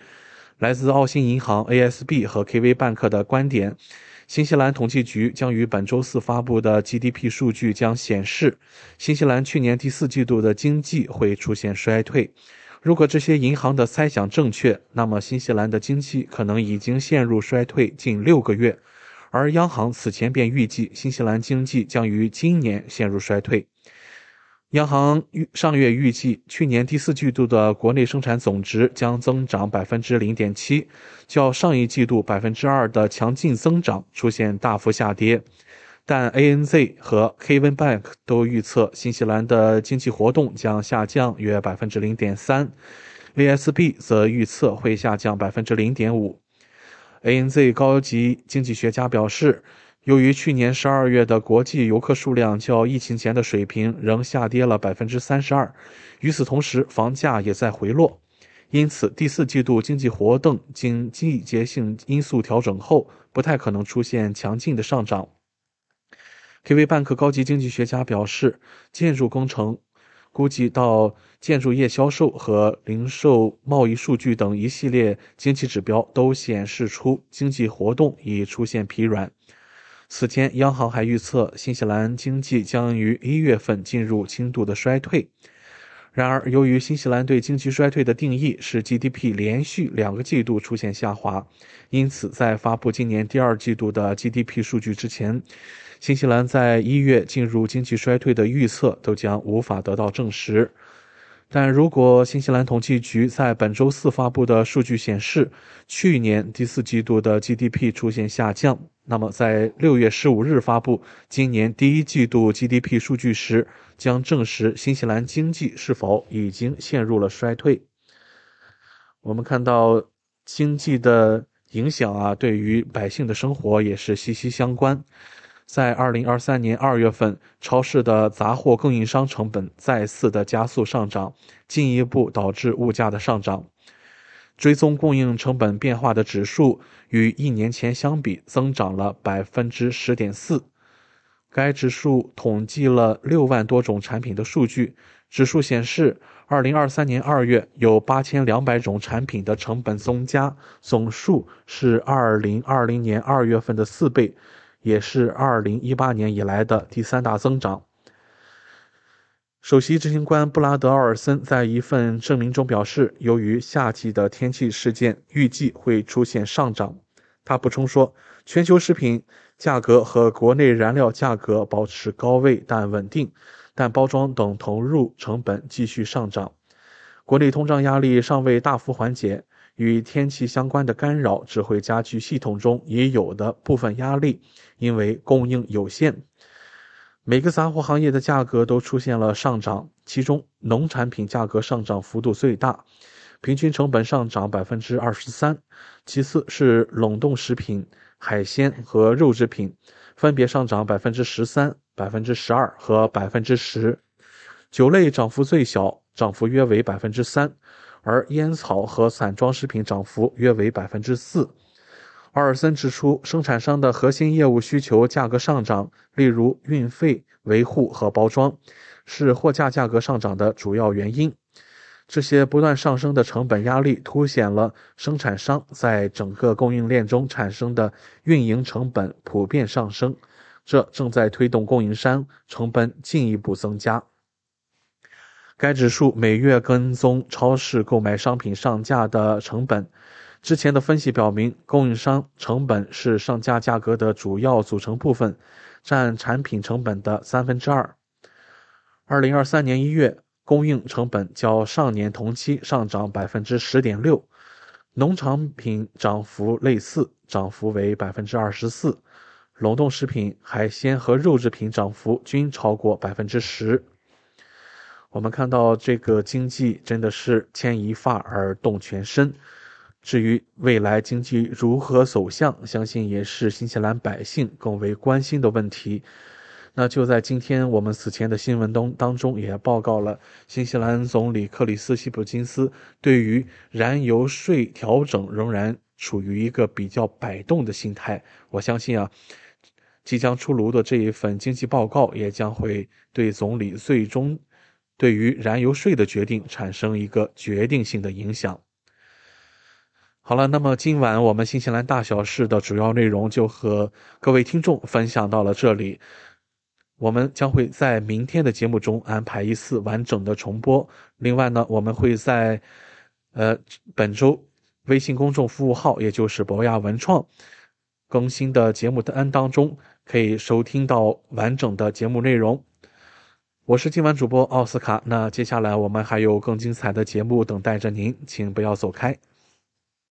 来自澳新银行 ASB 和 KV 办客的观点，新西兰统计局将于本周四发布的 GDP 数据将显示，新西兰去年第四季度的经济会出现衰退。如果这些银行的猜想正确，那么新西兰的经济可能已经陷入衰退近六个月。而央行此前便预计新西兰经济将于今年陷入衰退。央行预上月预计，去年第四季度的国内生产总值将增长百分之零点七，较上一季度百分之二的强劲增长出现大幅下跌。但 ANZ 和 Kevin Bank 都预测新西兰的经济活动将下降约百分之零点三，ASB 则预测会下降百分之零点五。ANZ 高级经济学家表示。由于去年十二月的国际游客数量较疫情前的水平仍下跌了百分之三十二，与此同时，房价也在回落，因此第四季度经济活动经季节性因素调整后，不太可能出现强劲的上涨。KV 办克高级经济学家表示，建筑工程估计到建筑业销售和零售贸易数据等一系列经济指标都显示出经济活动已出现疲软。此前，央行还预测新西兰经济将于一月份进入轻度的衰退。然而，由于新西兰对经济衰退的定义是 GDP 连续两个季度出现下滑，因此在发布今年第二季度的 GDP 数据之前，新西兰在一月进入经济衰退的预测都将无法得到证实。但如果新西兰统计局在本周四发布的数据显示，去年第四季度的 GDP 出现下降，那么在六月十五日发布今年第一季度 GDP 数据时，将证实新西兰经济是否已经陷入了衰退。我们看到经济的影响啊，对于百姓的生活也是息息相关。在二零二三年二月份，超市的杂货供应商成本再次的加速上涨，进一步导致物价的上涨。追踪供应成本变化的指数与一年前相比增长了百分之十点四。该指数统计了六万多种产品的数据，指数显示，二零二三年二月有八千两百种产品的成本增加，总数是二零二零年二月份的四倍。也是二零一八年以来的第三大增长。首席执行官布拉德·奥尔森在一份声明中表示，由于夏季的天气事件，预计会出现上涨。他补充说，全球食品价格和国内燃料价格保持高位但稳定，但包装等投入成本继续上涨。国内通胀压力尚未大幅缓解。与天气相关的干扰只会加剧系统中已有的部分压力，因为供应有限。每个杂货行业的价格都出现了上涨，其中农产品价格上涨幅度最大。平均成本上涨百分之二十三。其次是冷冻食品、海鲜和肉制品，分别上涨百分之十三、百分之十二和百分之十。酒类涨幅最小，涨幅约为百分之三，而烟草和散装食品涨幅约为百分之四。奥尔森指出，生产商的核心业务需求价格上涨，例如运费、维护和包装，是货架价格上涨的主要原因。这些不断上升的成本压力，凸显了生产商在整个供应链中产生的运营成本普遍上升，这正在推动供应商成本进一步增加。该指数每月跟踪超市购买商品上架的成本。之前的分析表明，供应商成本是上架价格的主要组成部分，占产品成本的三分之二。二零二三年一月，供应成本较上年同期上涨百分之十点六，农产品涨幅类似，涨幅为百分之二十四，冷冻食品、海鲜和肉制品涨幅均超过百分之十。我们看到这个经济真的是牵一发而动全身。至于未来经济如何走向，相信也是新西兰百姓更为关心的问题。那就在今天我们此前的新闻当当中也报告了，新西兰总理克里斯希普金斯对于燃油税调整仍然处于一个比较摆动的心态。我相信啊，即将出炉的这一份经济报告也将会对总理最终。对于燃油税的决定产生一个决定性的影响。好了，那么今晚我们新西兰大小事的主要内容就和各位听众分享到了这里。我们将会在明天的节目中安排一次完整的重播。另外呢，我们会在呃本周微信公众服务号，也就是博雅文创更新的节目单当中，可以收听到完整的节目内容。我是今晚主播奥斯卡，那接下来我们还有更精彩的节目等待着您，请不要走开。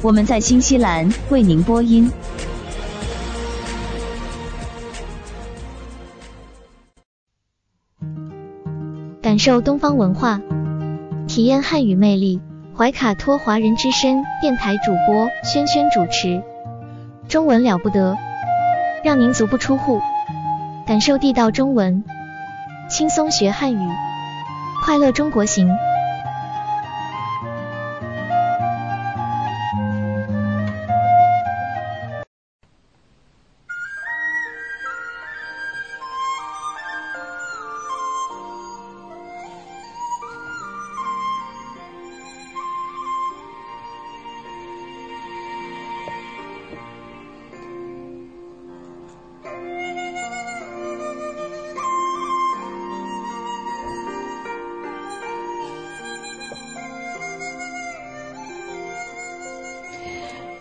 我们在新西兰为您播音。感受东方文化，体验汉语魅力。怀卡托华人之声电台主播轩轩主持，中文了不得，让您足不出户，感受地道中文。轻松学汉语，快乐中国行。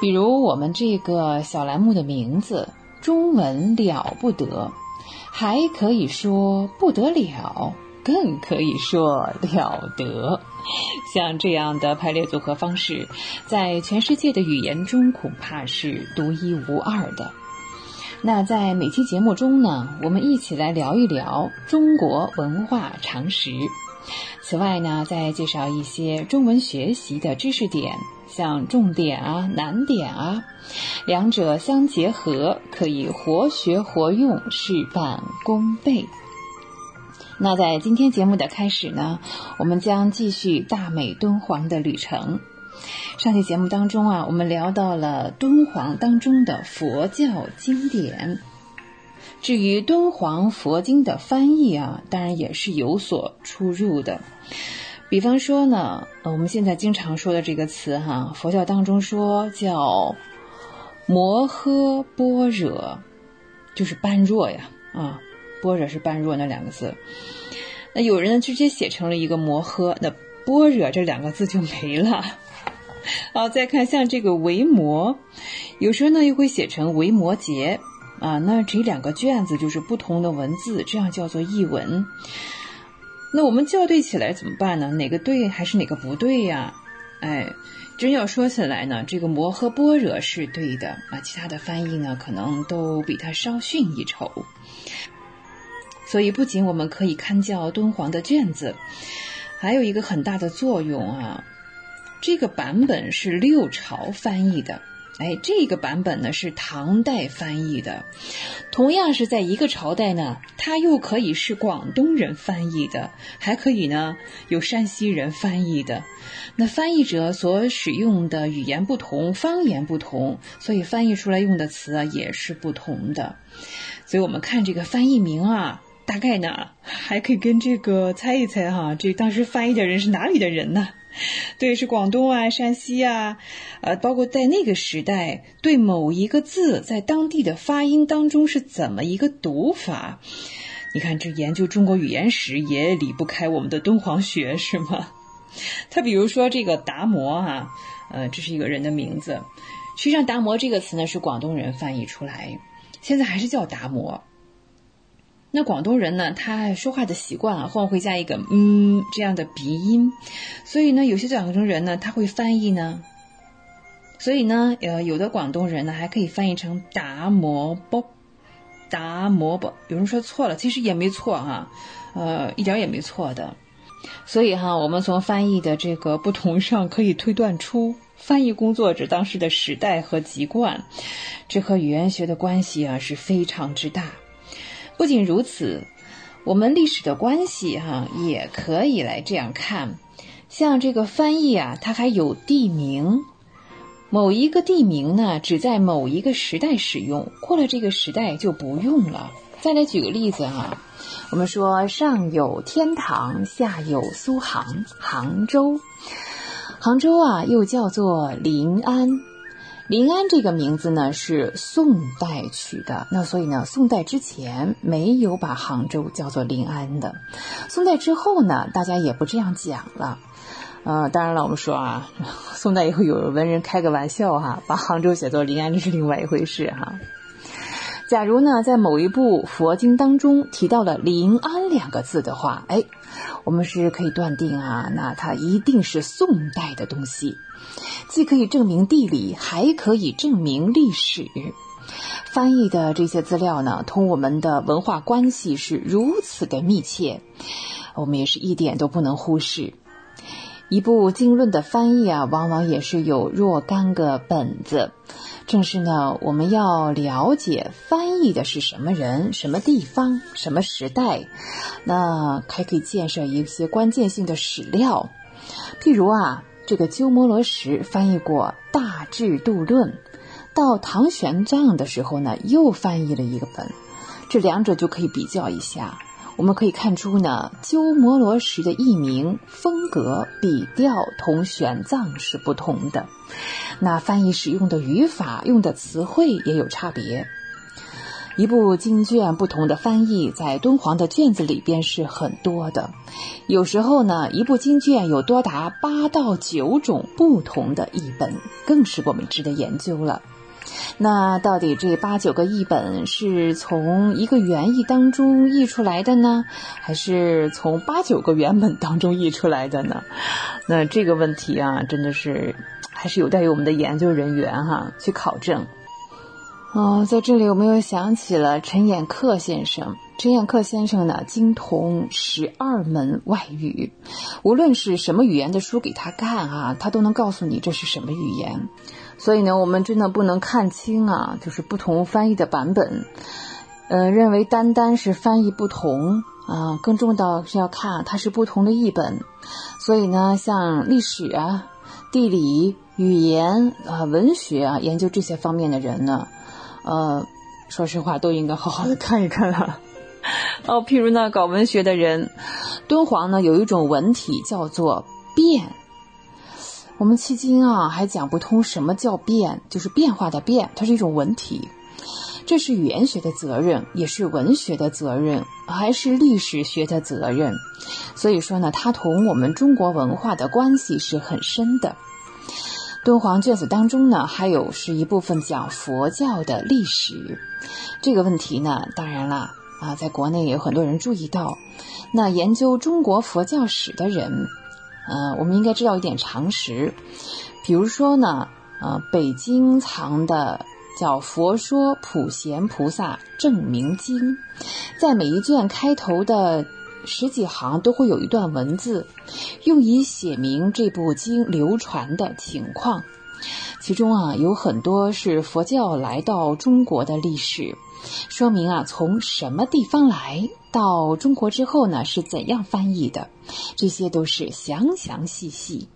比如我们这个小栏目的名字“中文了不得”，还可以说不得了，更可以说了得。像这样的排列组合方式，在全世界的语言中恐怕是独一无二的。那在每期节目中呢，我们一起来聊一聊中国文化常识。此外呢，再介绍一些中文学习的知识点。像重点啊、难点啊，两者相结合，可以活学活用，事半功倍。那在今天节目的开始呢，我们将继续大美敦煌的旅程。上期节目当中啊，我们聊到了敦煌当中的佛教经典。至于敦煌佛经的翻译啊，当然也是有所出入的。比方说呢，我们现在经常说的这个词哈，佛教当中说叫摩诃般若，就是般若呀，啊，般若是般若那两个字。那有人直接写成了一个摩诃，那般若这两个字就没了。好，再看像这个维摩，有时候呢又会写成维摩诘。啊，那这两个卷子就是不同的文字，这样叫做译文。那我们校对起来怎么办呢？哪个对还是哪个不对呀？哎，真要说起来呢，这个摩诃般若是对的啊，其他的翻译呢可能都比它稍逊一筹。所以不仅我们可以看教敦煌的卷子，还有一个很大的作用啊，这个版本是六朝翻译的。哎，这个版本呢是唐代翻译的，同样是在一个朝代呢，它又可以是广东人翻译的，还可以呢有山西人翻译的。那翻译者所使用的语言不同，方言不同，所以翻译出来用的词啊也是不同的。所以我们看这个翻译名啊，大概呢还可以跟这个猜一猜哈，这当时翻译的人是哪里的人呢？对，是广东啊，山西啊，呃，包括在那个时代，对某一个字在当地的发音当中是怎么一个读法？你看，这研究中国语言史也离不开我们的敦煌学，是吗？他比如说这个达摩啊，呃，这是一个人的名字，实际上达摩这个词呢是广东人翻译出来，现在还是叫达摩。那广东人呢，他说话的习惯啊，后面会加一个嗯这样的鼻音，所以呢，有些讲广东人呢，他会翻译呢，所以呢，呃，有的广东人呢，还可以翻译成达摩波，达摩波。有人说错了，其实也没错哈，呃，一点也没错的。所以哈，我们从翻译的这个不同上，可以推断出翻译工作者当时的时代和籍贯，这和语言学的关系啊是非常之大。不仅如此，我们历史的关系哈也可以来这样看，像这个翻译啊，它还有地名，某一个地名呢只在某一个时代使用，过了这个时代就不用了。再来举个例子哈，我们说上有天堂，下有苏杭，杭州，杭州啊又叫做临安。临安这个名字呢是宋代取的，那所以呢，宋代之前没有把杭州叫做临安的，宋代之后呢，大家也不这样讲了。呃，当然了，我们说啊，宋代以后有文人开个玩笑哈，把杭州写作临安，这是另外一回事哈。假如呢，在某一部佛经当中提到了临安两个字的话，哎，我们是可以断定啊，那它一定是宋代的东西。既可以证明地理，还可以证明历史。翻译的这些资料呢，同我们的文化关系是如此的密切，我们也是一点都不能忽视。一部经论的翻译啊，往往也是有若干个本子。正是呢，我们要了解翻译的是什么人、什么地方、什么时代，那还可以建设一些关键性的史料，譬如啊。这个鸠摩罗什翻译过《大智度论》，到唐玄奘的时候呢，又翻译了一个本，这两者就可以比较一下。我们可以看出呢，鸠摩罗什的译名风格、笔调同玄奘是不同的，那翻译使用的语法、用的词汇也有差别。一部经卷不同的翻译，在敦煌的卷子里边是很多的。有时候呢，一部经卷有多达八到九种不同的译本，更是我们值得研究了。那到底这八九个译本是从一个原译当中译出来的呢，还是从八九个原本当中译出来的呢？那这个问题啊，真的是还是有待于我们的研究人员哈去考证。哦，在这里我们又想起了陈寅恪先生。陈寅恪先生呢，精通十二门外语，无论是什么语言的书给他看啊，他都能告诉你这是什么语言。所以呢，我们真的不能看清啊，就是不同翻译的版本，呃，认为单单是翻译不同啊，更重要是要看它是不同的译本。所以呢，像历史啊。地理、语言啊、文学啊，研究这些方面的人呢，呃，说实话都应该好好的看一看啊。哦，譬如呢，搞文学的人，敦煌呢有一种文体叫做变。我们迄今啊还讲不通什么叫变，就是变化的变，它是一种文体。这是语言学的责任，也是文学的责任，还是历史学的责任。所以说呢，它同我们中国文化的关系是很深的。敦煌卷子当中呢，还有是一部分讲佛教的历史。这个问题呢，当然啦，啊，在国内有很多人注意到。那研究中国佛教史的人，呃，我们应该知道一点常识，比如说呢，呃，北京藏的。叫《佛说普贤菩萨正明经》，在每一卷开头的十几行都会有一段文字，用以写明这部经流传的情况。其中啊，有很多是佛教来到中国的历史，说明啊，从什么地方来到中国之后呢，是怎样翻译的，这些都是详详细细。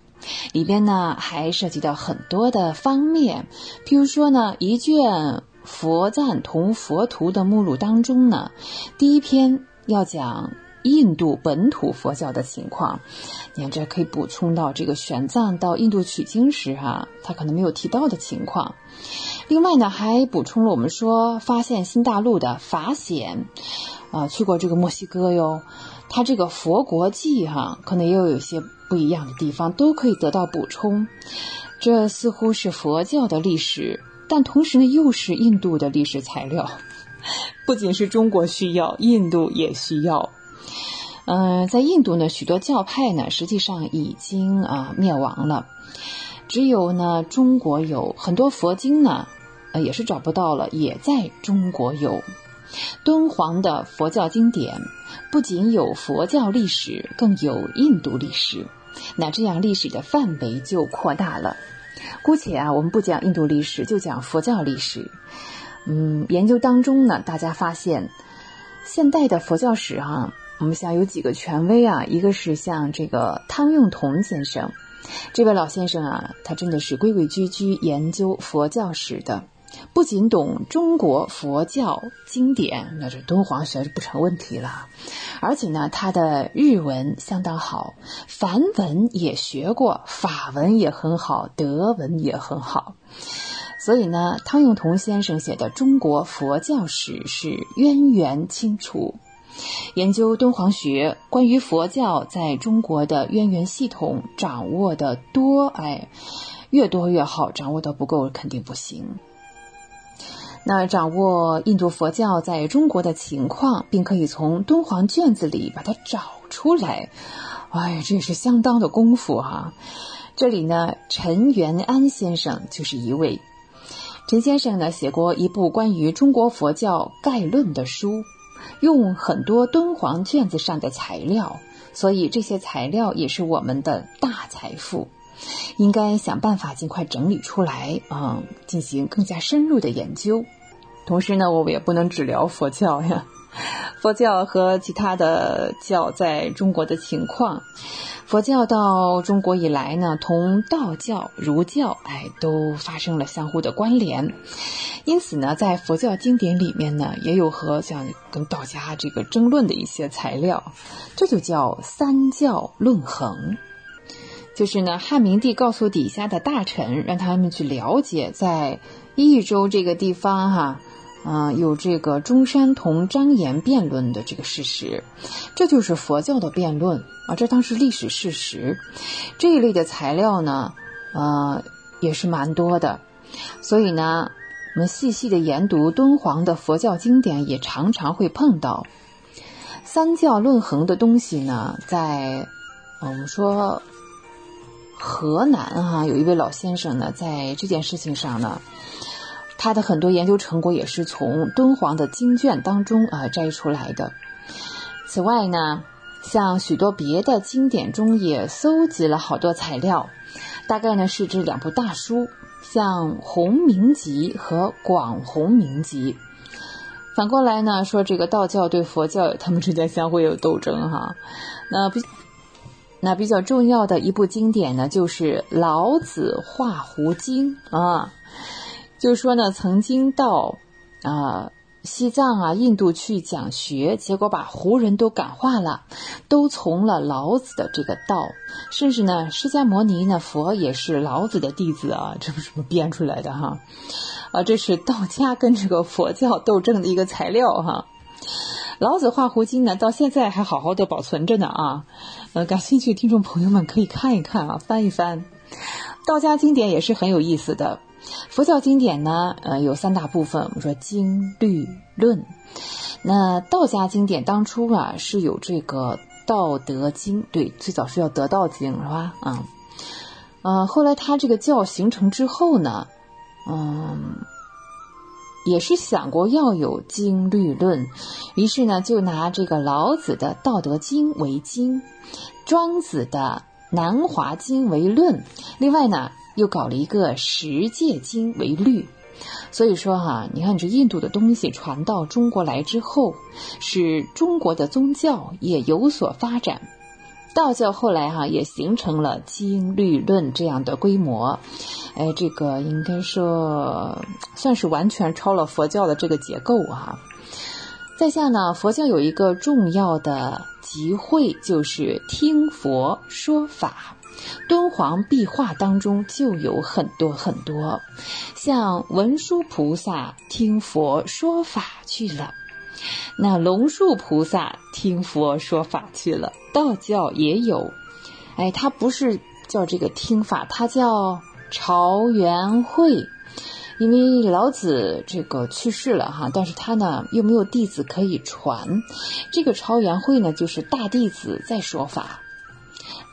里边呢还涉及到很多的方面，譬如说呢，一卷佛赞同佛图的目录当中呢，第一篇要讲印度本土佛教的情况，你看这可以补充到这个玄奘到印度取经时哈，他可能没有提到的情况。另外呢，还补充了我们说发现新大陆的法显，啊，去过这个墨西哥哟，他这个佛国记哈，可能也有一些。不一样的地方都可以得到补充，这似乎是佛教的历史，但同时呢又是印度的历史材料。不仅是中国需要，印度也需要。嗯，在印度呢，许多教派呢实际上已经啊灭亡了，只有呢中国有很多佛经呢，呃也是找不到了，也在中国有。敦煌的佛教经典不仅有佛教历史，更有印度历史。那这样历史的范围就扩大了。姑且啊，我们不讲印度历史，就讲佛教历史。嗯，研究当中呢，大家发现现代的佛教史啊，我们想有几个权威啊，一个是像这个汤用彤先生，这位老先生啊，他真的是规规矩矩研究佛教史的。不仅懂中国佛教经典，那这敦煌学是不成问题了。而且呢，他的日文相当好，梵文也学过，法文也很好，德文也很好。所以呢，汤用彤先生写的中国佛教史是渊源清楚。研究敦煌学，关于佛教在中国的渊源系统掌握的多，哎，越多越好，掌握的不够肯定不行。那掌握印度佛教在中国的情况，并可以从敦煌卷子里把它找出来，哎，这也是相当的功夫哈。这里呢，陈元安先生就是一位。陈先生呢，写过一部关于中国佛教概论的书，用很多敦煌卷子上的材料，所以这些材料也是我们的大财富。应该想办法尽快整理出来，嗯，进行更加深入的研究。同时呢，我们也不能只聊佛教呀，佛教和其他的教在中国的情况。佛教到中国以来呢，同道教、儒教，哎，都发生了相互的关联。因此呢，在佛教经典里面呢，也有和像跟道家这个争论的一些材料，这就叫三教论衡。就是呢，汉明帝告诉底下的大臣，让他们去了解，在益州这个地方哈，啊，有这个中山同张炎辩论的这个事实，这就是佛教的辩论啊，这当是历史事实。这一类的材料呢，呃，也是蛮多的，所以呢，我们细细的研读敦煌的佛教经典，也常常会碰到三教论衡的东西呢，在我们说。河南哈有一位老先生呢，在这件事情上呢，他的很多研究成果也是从敦煌的经卷当中啊摘出来的。此外呢，像许多别的经典中也搜集了好多材料，大概呢是这两部大书，像《弘明集》和《广弘明集》。反过来呢，说这个道教对佛教他们之间相互有斗争哈，那不。那比较重要的一部经典呢，就是《老子画胡经》啊。就说呢，曾经到啊西藏啊、印度去讲学，结果把胡人都感化了，都从了老子的这个道。甚至呢，释迦牟尼呢，佛也是老子的弟子啊，这不是什么编出来的哈。啊，这是道家跟这个佛教斗争的一个材料哈。老子画胡经呢，到现在还好好的保存着呢啊。呃，感兴趣的听众朋友们可以看一看啊，翻一翻。道家经典也是很有意思的。佛教经典呢，呃，有三大部分。我们说经、律、论。那道家经典当初啊，是有这个《道德经》，对，最早是叫《得道经》，是吧？啊，呃，后来他这个教形成之后呢，嗯，也是想过要有经、律、论，于是呢，就拿这个老子的《道德经》为经，庄子的《南华经》为论，另外呢。又搞了一个十戒经为律，所以说哈，你看这印度的东西传到中国来之后，使中国的宗教也有所发展。道教后来哈也形成了经律论这样的规模，哎，这个应该说算是完全超了佛教的这个结构啊。在下呢，佛教有一个重要的集会，就是听佛说法。敦煌壁画当中就有很多很多，像文殊菩萨听佛说法去了，那龙树菩萨听佛说法去了。道教也有，哎，它不是叫这个听法，它叫朝元会，因为老子这个去世了哈，但是他呢又没有弟子可以传，这个朝元会呢就是大弟子在说法。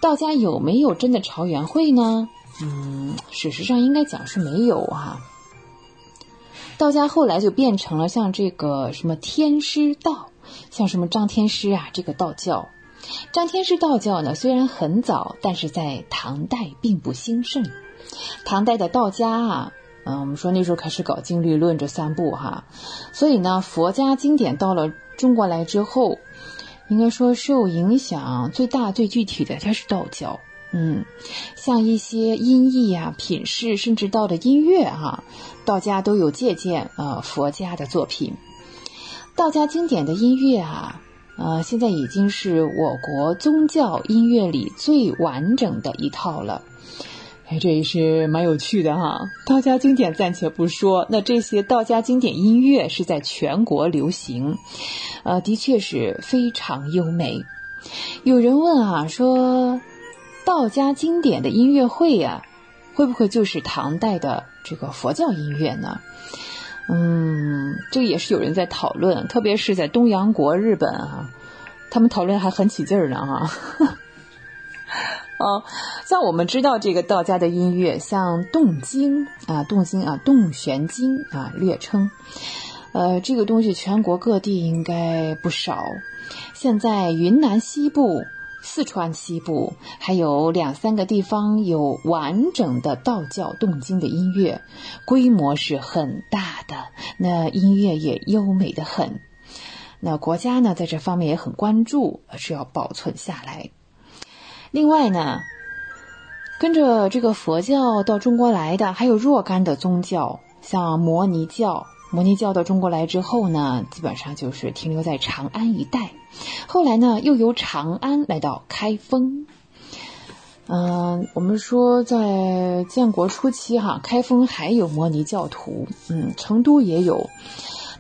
道家有没有真的朝元会呢？嗯，事实上应该讲是没有啊。道家后来就变成了像这个什么天师道，像什么张天师啊，这个道教。张天师道教呢，虽然很早，但是在唐代并不兴盛。唐代的道家啊，嗯，我们说那时候开始搞经律论这三部哈，所以呢，佛家经典到了中国来之后。应该说受影响最大、最具体的，它是道教。嗯，像一些音译啊、品饰，甚至到的音乐哈，道家都有借鉴啊佛家的作品。道家经典的音乐啊，呃，现在已经是我国宗教音乐里最完整的一套了。哎，这也是蛮有趣的哈。道家经典暂且不说，那这些道家经典音乐是在全国流行，呃，的确是非常优美。有人问啊，说道家经典的音乐会呀，会不会就是唐代的这个佛教音乐呢？嗯，这个也是有人在讨论，特别是在东洋国日本啊，他们讨论还很起劲儿呢哈。哦，像我们知道这个道家的音乐，像洞经啊，洞经啊，洞玄经啊，略称，呃，这个东西全国各地应该不少。现在云南西部、四川西部还有两三个地方有完整的道教动经的音乐，规模是很大的，那音乐也优美的很。那国家呢，在这方面也很关注，是要保存下来。另外呢，跟着这个佛教到中国来的还有若干的宗教，像摩尼教。摩尼教到中国来之后呢，基本上就是停留在长安一带。后来呢，又由长安来到开封。嗯，我们说在建国初期哈，开封还有摩尼教徒，嗯，成都也有，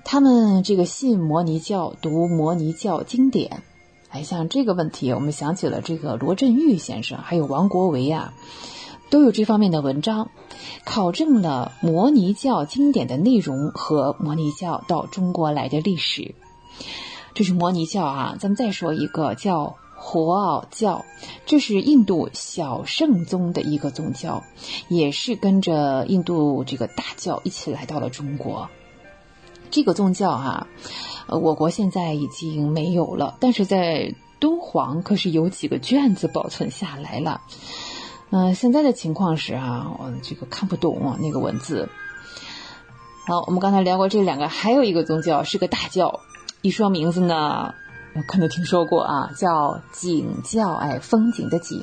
他们这个信摩尼教，读摩尼教经典。哎，像这个问题，我们想起了这个罗振玉先生，还有王国维啊，都有这方面的文章，考证了摩尼教经典的内容和摩尼教到中国来的历史。这是摩尼教啊，咱们再说一个叫火袄教，这是印度小圣宗的一个宗教，也是跟着印度这个大教一起来到了中国。这个宗教哈。呃，我国现在已经没有了，但是在敦煌可是有几个卷子保存下来了。嗯，现在的情况是啊，我这个看不懂啊那个文字。好，我们刚才聊过这两个，还有一个宗教是个大教，一说名字呢，我可能听说过啊，叫景教，哎，风景的景。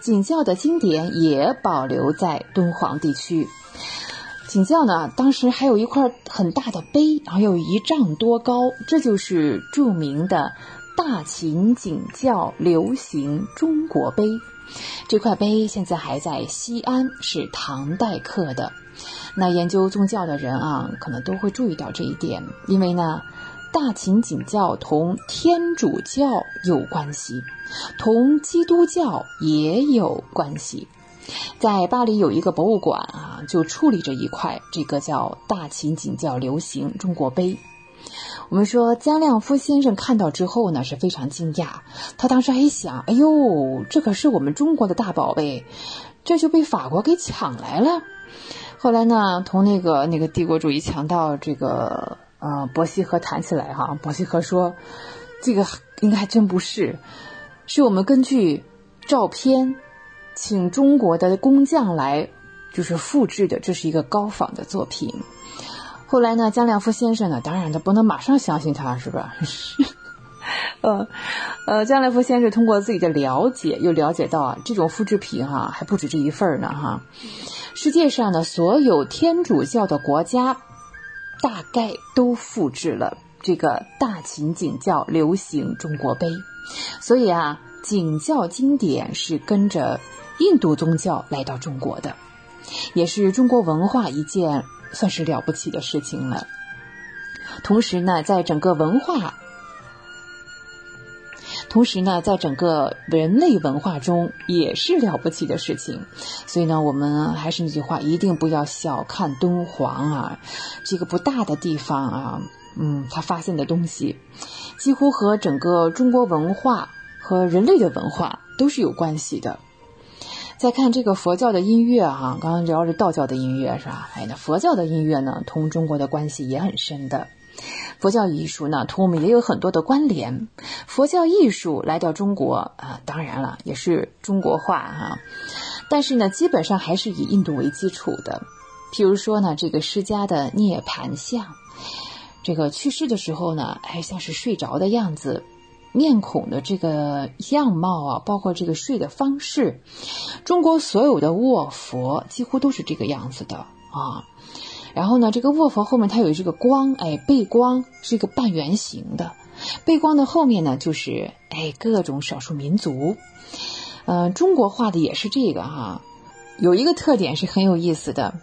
景教的经典也保留在敦煌地区。景教呢，当时还有一块很大的碑，然后有一丈多高，这就是著名的大秦景教流行中国碑。这块碑现在还在西安，是唐代刻的。那研究宗教的人啊，可能都会注意到这一点，因为呢，大秦景教同天主教有关系，同基督教也有关系。在巴黎有一个博物馆啊，就处理着一块这个叫大秦景教流行中国碑。我们说姜亮夫先生看到之后呢，是非常惊讶。他当时还想：“哎呦，这可是我们中国的大宝贝，这就被法国给抢来了。”后来呢，同那个那个帝国主义强盗这个呃伯希和谈起来哈，伯希和说：“这个应该还真不是，是我们根据照片。”请中国的工匠来，就是复制的，这是一个高仿的作品。后来呢，姜亮夫先生呢，当然他不能马上相信他，是吧？呃，呃，姜亮夫先生通过自己的了解，又了解到啊，这种复制品哈还不止这一份呢哈。世界上的所有天主教的国家，大概都复制了这个大秦景教流行中国碑，所以啊，景教经典是跟着。印度宗教来到中国的，也是中国文化一件算是了不起的事情了。同时呢，在整个文化，同时呢，在整个人类文化中也是了不起的事情。所以呢，我们还是那句话，一定不要小看敦煌啊，这个不大的地方啊，嗯，它发现的东西，几乎和整个中国文化和人类的文化都是有关系的。再看这个佛教的音乐哈，刚刚聊着道教的音乐是吧？哎，那佛教的音乐呢，同中国的关系也很深的。佛教艺术呢，同我们也有很多的关联。佛教艺术来到中国啊，当然了，也是中国化哈。但是呢，基本上还是以印度为基础的。譬如说呢，这个释迦的涅盘像，这个去世的时候呢，哎，像是睡着的样子。面孔的这个样貌啊，包括这个睡的方式，中国所有的卧佛几乎都是这个样子的啊。然后呢，这个卧佛后面它有这个光，哎，背光是一个半圆形的，背光的后面呢就是哎各种少数民族。嗯，中国画的也是这个哈，有一个特点是很有意思的。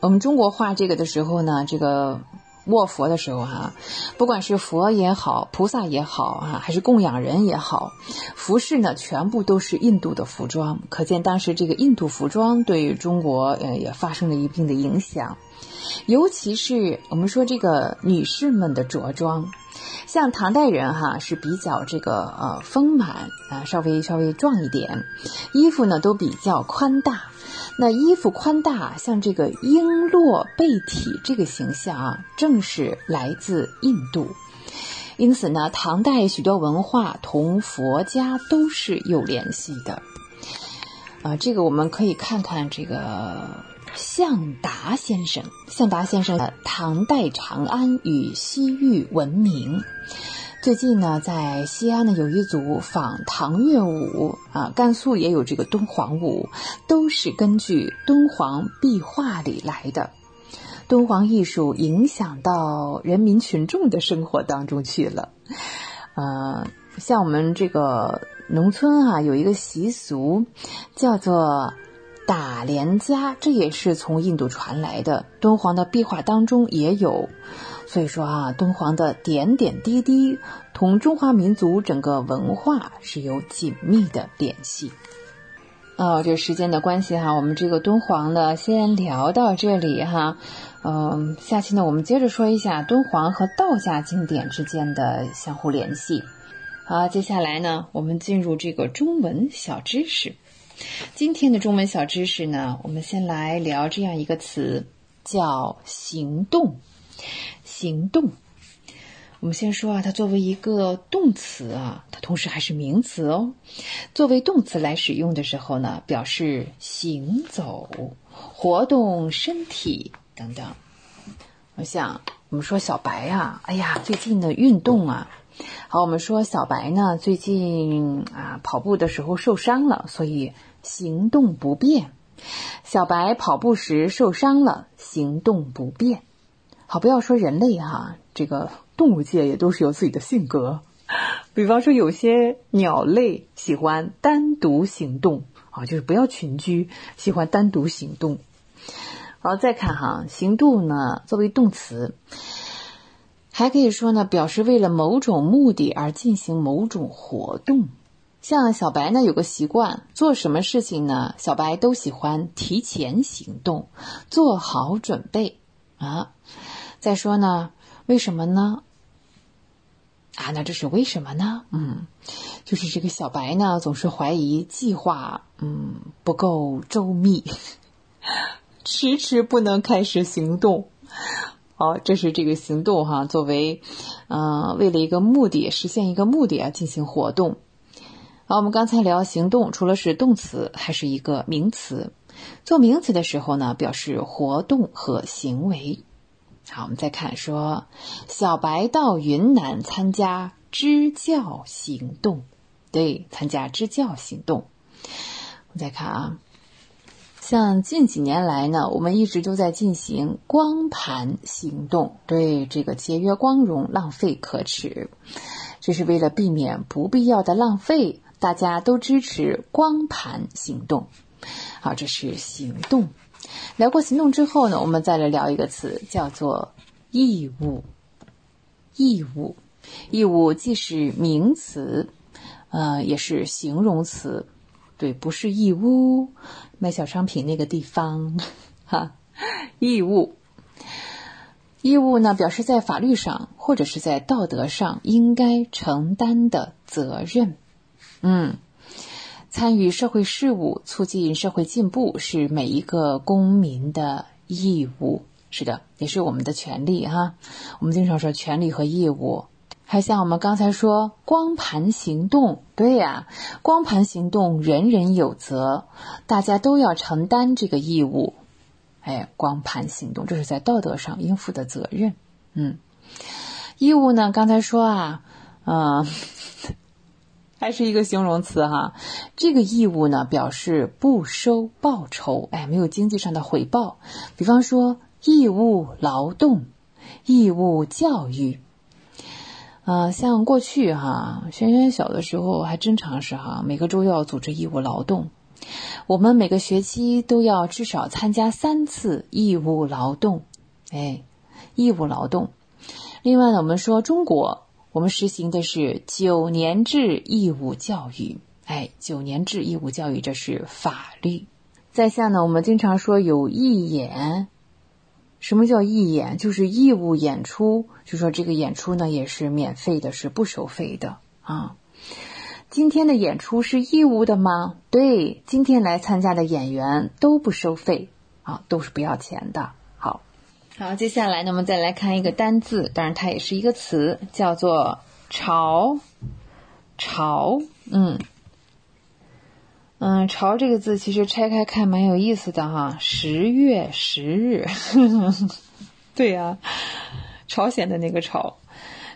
我们中国画这个的时候呢，这个。卧佛的时候哈，不管是佛也好，菩萨也好啊，还是供养人也好，服饰呢全部都是印度的服装，可见当时这个印度服装对于中国呃也发生了一定的影响。尤其是我们说这个女士们的着装，像唐代人哈是比较这个呃丰满啊，稍微稍微壮一点，衣服呢都比较宽大。那衣服宽大，像这个璎珞背体这个形象啊，正是来自印度。因此呢，唐代许多文化同佛家都是有联系的。啊，这个我们可以看看这个向达先生。向达先生的《唐代长安与西域文明》。最近呢，在西安呢有一组仿唐乐舞啊，甘肃也有这个敦煌舞，都是根据敦煌壁画里来的。敦煌艺术影响到人民群众的生活当中去了。呃，像我们这个农村啊，有一个习俗叫做打连家，这也是从印度传来的。敦煌的壁画当中也有。所以说啊，敦煌的点点滴滴同中华民族整个文化是有紧密的联系。哦，这时间的关系哈，我们这个敦煌呢先聊到这里哈。嗯，下期呢我们接着说一下敦煌和道家经典之间的相互联系。好，接下来呢我们进入这个中文小知识。今天的中文小知识呢，我们先来聊这样一个词，叫行动。行动，我们先说啊，它作为一个动词啊，它同时还是名词哦。作为动词来使用的时候呢，表示行走、活动身体等等。我想，我们说小白啊，哎呀，最近的运动啊，好，我们说小白呢，最近啊跑步的时候受伤了，所以行动不便。小白跑步时受伤了，行动不便。好，不要说人类哈，这个动物界也都是有自己的性格。比方说，有些鸟类喜欢单独行动啊，就是不要群居，喜欢单独行动。好，再看哈，行动呢，作为动词，还可以说呢，表示为了某种目的而进行某种活动。像小白呢，有个习惯，做什么事情呢？小白都喜欢提前行动，做好准备啊。再说呢，为什么呢？啊，那这是为什么呢？嗯，就是这个小白呢，总是怀疑计划，嗯，不够周密，迟迟不能开始行动。好，这是这个行动哈，作为，嗯，为了一个目的，实现一个目的啊，进行活动。好，我们刚才聊行动，除了是动词，还是一个名词。做名词的时候呢，表示活动和行为。好，我们再看说，小白到云南参加支教行动，对，参加支教行动。我们再看啊，像近几年来呢，我们一直都在进行光盘行动，对，这个节约光荣，浪费可耻，这是为了避免不必要的浪费，大家都支持光盘行动。好，这是行动。聊过行动之后呢，我们再来聊一个词，叫做义务。义务，义务既是名词，呃，也是形容词。对，不是义乌卖小商品那个地方，哈。义务，义务呢，表示在法律上或者是在道德上应该承担的责任。嗯。参与社会事务、促进社会进步是每一个公民的义务。是的，也是我们的权利哈。我们经常说权利和义务，还像我们刚才说光盘行动，对呀，光盘行动人人有责，大家都要承担这个义务。哎，光盘行动这是在道德上应负的责任。嗯，义务呢？刚才说啊，嗯。还是一个形容词哈，这个义务呢表示不收报酬，哎，没有经济上的回报。比方说义务劳动、义务教育，呃，像过去哈，轩轩小的时候还真常是哈，每个周要组织义务劳动，我们每个学期都要至少参加三次义务劳动，哎，义务劳动。另外呢，我们说中国。我们实行的是九年制义务教育，哎，九年制义务教育这是法律。在下呢，我们经常说有义演，什么叫义演？就是义务演出，就说这个演出呢也是免费的，是不收费的啊。今天的演出是义务的吗？对，今天来参加的演员都不收费啊，都是不要钱的。好，好接下来呢，我们再来看一个单字，当然它也是一个词，叫做“潮潮，嗯，嗯，“朝”这个字其实拆开看蛮有意思的哈。十月十日，对呀，朝鲜的那个“朝”。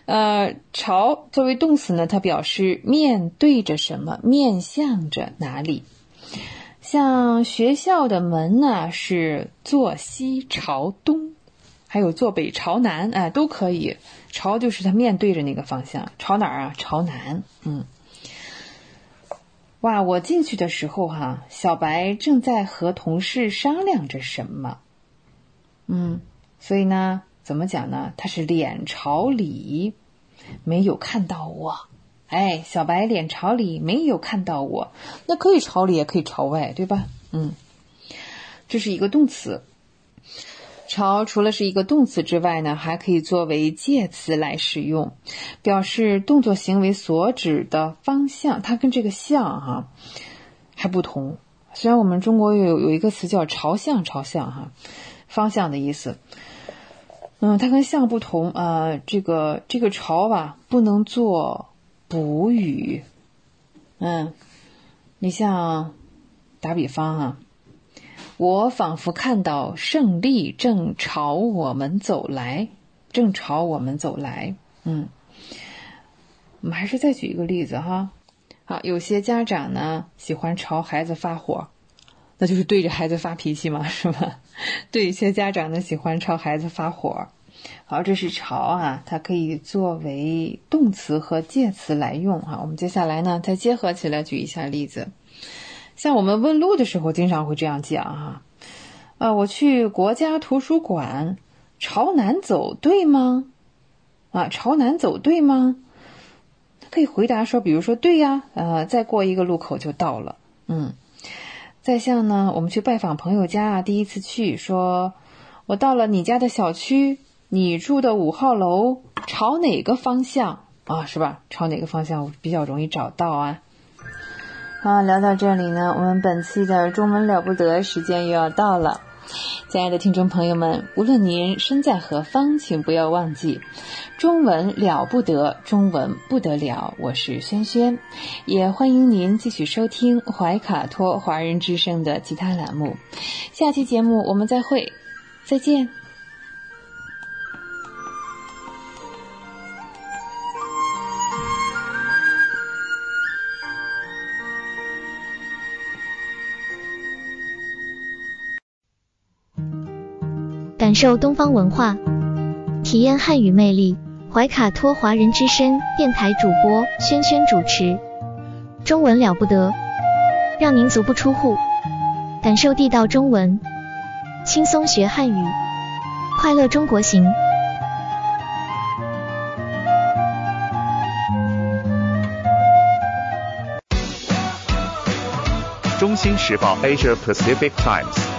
呃，“朝”作为动词呢，它表示面对着什么，面向着哪里。像学校的门呢，是坐西朝东。还有坐北朝南，哎，都可以。朝就是它面对着那个方向，朝哪儿啊？朝南。嗯。哇，我进去的时候哈，小白正在和同事商量着什么。嗯，所以呢，怎么讲呢？他是脸朝里，没有看到我。哎，小白脸朝里，没有看到我。那可以朝里，也可以朝外，对吧？嗯，这是一个动词。朝除了是一个动词之外呢，还可以作为介词来使用，表示动作行为所指的方向。它跟这个向哈还不同。虽然我们中国有有一个词叫朝向，朝向哈方向的意思。嗯，它跟向不同。呃，这个这个朝吧，不能做补语。嗯，你像打比方哈。我仿佛看到胜利正朝我们走来，正朝我们走来。嗯，我们还是再举一个例子哈。好，有些家长呢喜欢朝孩子发火，那就是对着孩子发脾气嘛，是吧？对一些家长呢喜欢朝孩子发火。好，这是朝啊，它可以作为动词和介词来用哈。我们接下来呢再结合起来举一下例子，像我们问路的时候，经常会这样讲哈。啊，我去国家图书馆，朝南走对吗？啊，朝南走对吗？可以回答说，比如说对呀，呃，再过一个路口就到了。嗯，再像呢，我们去拜访朋友家啊，第一次去，说我到了你家的小区，你住的五号楼，朝哪个方向啊？是吧？朝哪个方向我比较容易找到啊？好，聊到这里呢，我们本期的中文了不得时间又要到了。亲爱的听众朋友们，无论您身在何方，请不要忘记，中文了不得，中文不得了。我是轩轩，也欢迎您继续收听怀卡托华人之声的其他栏目。下期节目我们再会，再见。受东方文化，体验汉语魅力。怀卡托华人之声电台主播轩轩主持，中文了不得，让您足不出户，感受地道中文，轻松学汉语，快乐中国行。中心时报 Asia Pacific Times。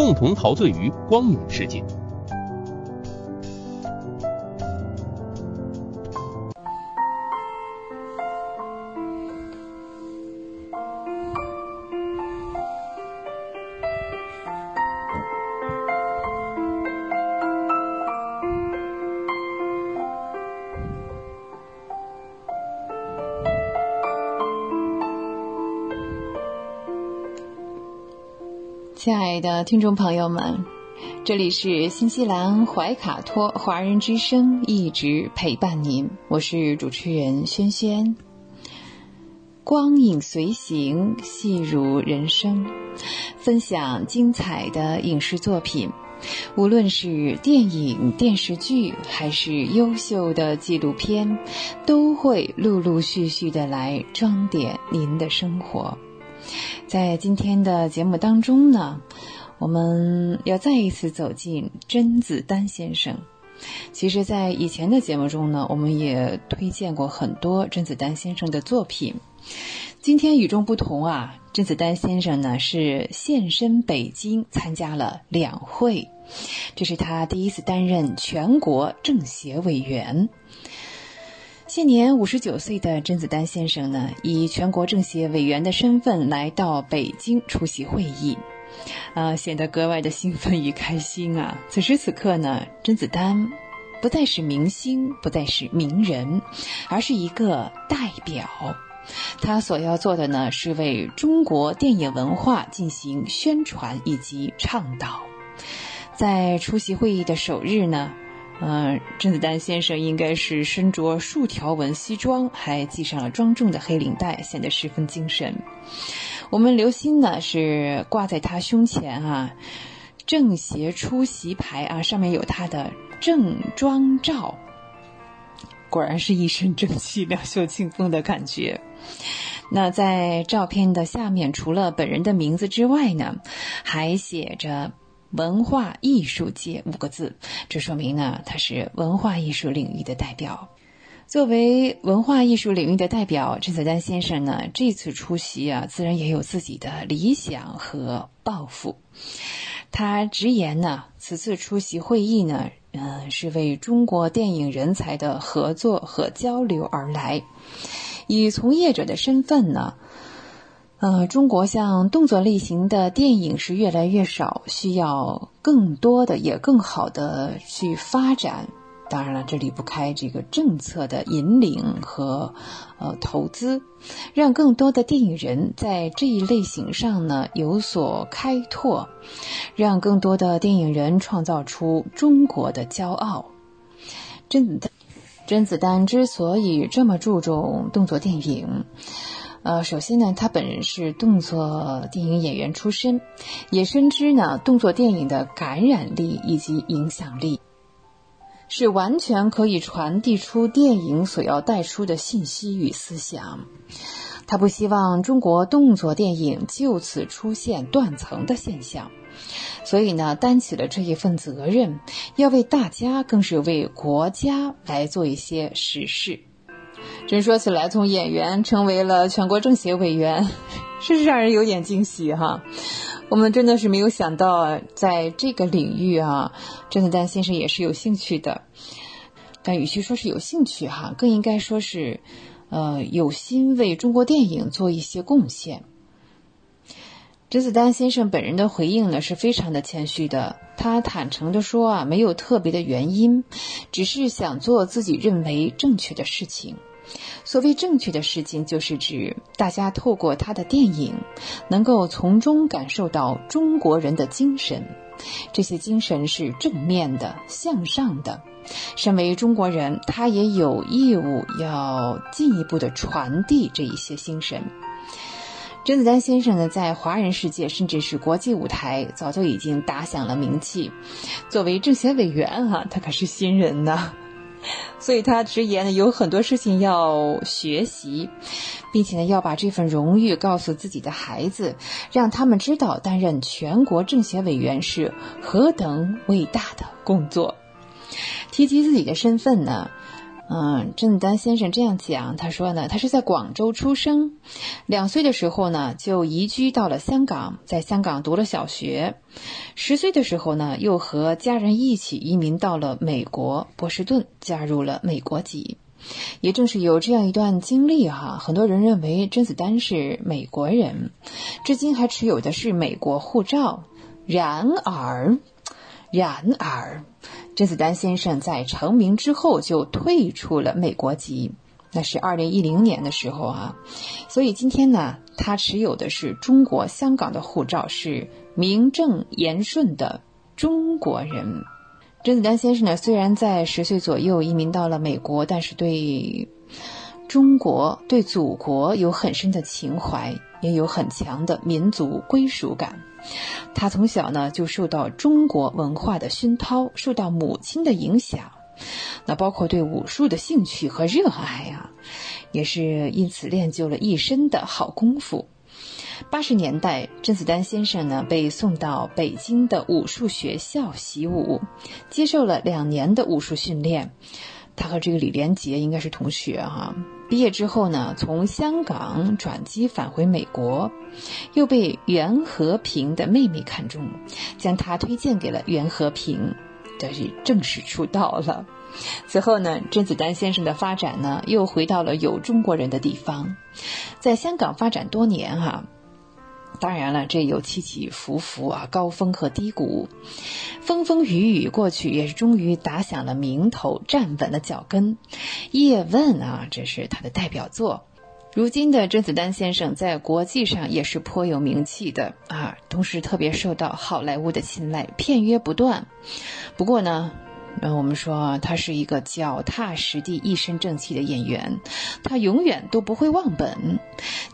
共同陶醉于光影世界。听众朋友们，这里是新西兰怀卡托华人之声，一直陪伴您。我是主持人轩轩。光影随行，戏如人生，分享精彩的影视作品，无论是电影、电视剧，还是优秀的纪录片，都会陆陆续续的来装点您的生活。在今天的节目当中呢，我们要再一次走进甄子丹先生。其实，在以前的节目中呢，我们也推荐过很多甄子丹先生的作品。今天与众不同啊，甄子丹先生呢是现身北京参加了两会，这是他第一次担任全国政协委员。现年五十九岁的甄子丹先生呢，以全国政协委员的身份来到北京出席会议，呃，显得格外的兴奋与开心啊！此时此刻呢，甄子丹不再是明星，不再是名人，而是一个代表。他所要做的呢，是为中国电影文化进行宣传以及倡导。在出席会议的首日呢。嗯，甄子丹先生应该是身着竖条纹西装，还系上了庄重的黑领带，显得十分精神。我们刘心呢，是挂在他胸前啊，政协出席牌啊，上面有他的正装照。果然是一身正气、两袖清风的感觉。那在照片的下面，除了本人的名字之外呢，还写着“文化艺术界”五个字，这说明呢，他是文化艺术领域的代表。作为文化艺术领域的代表，甄子丹先生呢，这次出席啊，自然也有自己的理想和抱负。他直言呢，此次出席会议呢，嗯，是为中国电影人才的合作和交流而来。以从业者的身份呢，呃，中国像动作类型的电影是越来越少，需要更多的也更好的去发展。当然了，这离不开这个政策的引领和呃投资，让更多的电影人在这一类型上呢有所开拓，让更多的电影人创造出中国的骄傲。甄子丹，甄子丹之所以这么注重动作电影，呃，首先呢，他本人是动作电影演员出身，也深知呢动作电影的感染力以及影响力。是完全可以传递出电影所要带出的信息与思想。他不希望中国动作电影就此出现断层的现象，所以呢，担起了这一份责任，要为大家，更是为国家来做一些实事。真说起来，从演员成为了全国政协委员，是让人有点惊喜哈。我们真的是没有想到，在这个领域啊，甄子丹先生也是有兴趣的。但与其说是有兴趣哈，更应该说是，呃，有心为中国电影做一些贡献。甄子丹先生本人的回应呢，是非常的谦虚的。他坦诚的说啊，没有特别的原因，只是想做自己认为正确的事情。所谓正确的事情，就是指大家透过他的电影，能够从中感受到中国人的精神。这些精神是正面的、向上的。身为中国人，他也有义务要进一步的传递这一些精神。甄子丹先生呢，在华人世界甚至是国际舞台，早就已经打响了名气。作为政协委员哈，他可是新人呢。所以他直言，有很多事情要学习，并且呢，要把这份荣誉告诉自己的孩子，让他们知道担任全国政协委员是何等伟大的工作。提及自己的身份呢？嗯，甄子丹先生这样讲，他说呢，他是在广州出生，两岁的时候呢就移居到了香港，在香港读了小学，十岁的时候呢又和家人一起移民到了美国波士顿，加入了美国籍。也正是有这样一段经历哈，很多人认为甄子丹是美国人，至今还持有的是美国护照。然而，然而。甄子丹先生在成名之后就退出了美国籍，那是二零一零年的时候啊，所以今天呢，他持有的是中国香港的护照，是名正言顺的中国人。甄子丹先生呢，虽然在十岁左右移民到了美国，但是对中国、对祖国有很深的情怀，也有很强的民族归属感。他从小呢就受到中国文化的熏陶，受到母亲的影响，那包括对武术的兴趣和热爱啊，也是因此练就了一身的好功夫。八十年代，甄子丹先生呢被送到北京的武术学校习武，接受了两年的武术训练。他和这个李连杰应该是同学哈。毕业之后呢，从香港转机返回美国，又被袁和平的妹妹看中，将他推荐给了袁和平，这是正式出道了。此后呢，甄子丹先生的发展呢，又回到了有中国人的地方，在香港发展多年哈。当然了，这有起起伏伏啊，高峰和低谷，风风雨雨过去，也是终于打响了名头，站稳了脚跟。叶问啊，这是他的代表作。如今的甄子丹先生在国际上也是颇有名气的啊，同时特别受到好莱坞的青睐，片约不断。不过呢。那我们说，他是一个脚踏实地、一身正气的演员，他永远都不会忘本。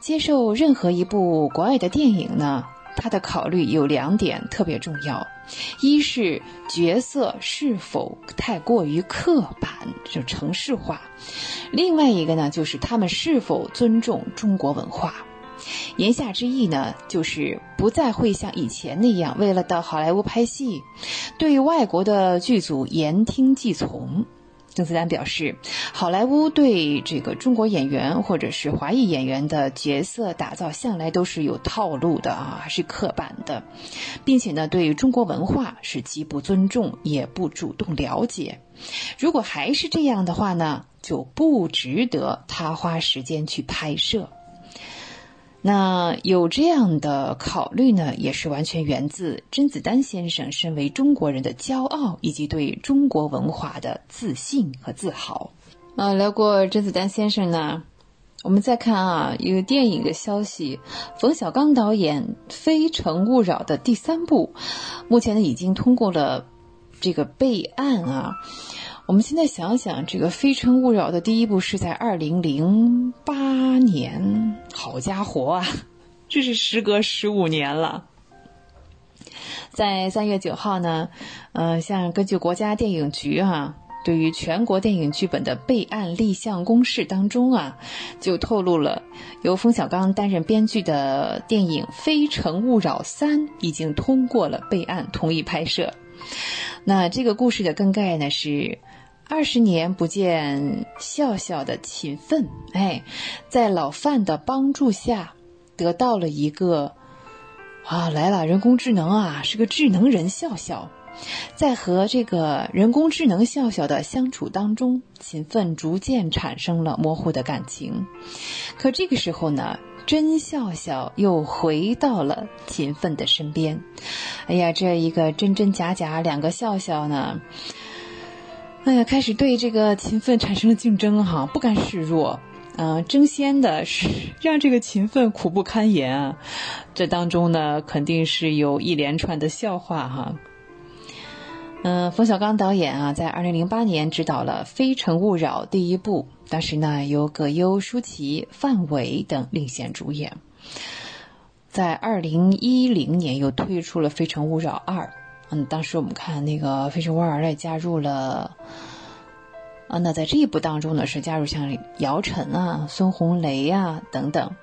接受任何一部国外的电影呢，他的考虑有两点特别重要，一是角色是否太过于刻板，就程式化；另外一个呢，就是他们是否尊重中国文化。言下之意呢，就是不再会像以前那样，为了到好莱坞拍戏，对外国的剧组言听计从。郑思丹表示，好莱坞对这个中国演员或者是华裔演员的角色打造向来都是有套路的啊，是刻板的，并且呢，对中国文化是极不尊重，也不主动了解。如果还是这样的话呢，就不值得他花时间去拍摄。那有这样的考虑呢，也是完全源自甄子丹先生身为中国人的骄傲，以及对中国文化的自信和自豪。啊，聊过甄子丹先生呢，我们再看啊，一个电影的消息，冯小刚导演《非诚勿扰》的第三部，目前呢已经通过了这个备案啊。我们现在想想，这个《非诚勿扰》的第一部是在二零零八年，好家伙啊，这是时隔十五年了。在三月九号呢，呃，像根据国家电影局啊，对于全国电影剧本的备案立项公示当中啊，就透露了由冯小刚担任编剧的电影《非诚勿扰三》已经通过了备案，同意拍摄。那这个故事的更概呢是。二十年不见笑笑的勤奋，哎，在老范的帮助下，得到了一个啊来了人工智能啊，是个智能人笑笑。在和这个人工智能笑笑的相处当中，勤奋逐渐产生了模糊的感情。可这个时候呢，真笑笑又回到了勤奋的身边。哎呀，这一个真真假假两个笑笑呢？哎呀，开始对这个勤奋产生了竞争哈，不甘示弱，嗯，争先的是让这个勤奋苦不堪言啊。这当中呢，肯定是有一连串的笑话哈。嗯，冯小刚导演啊，在二零零八年执导了《非诚勿扰》第一部，当时呢由葛优、舒淇、范伟等领衔主演。在二零一零年又推出了《非诚勿扰二》。嗯，当时我们看那个《非诚勿扰》也加入了，啊，那在这一部当中呢，是加入像姚晨啊、孙红雷啊等等。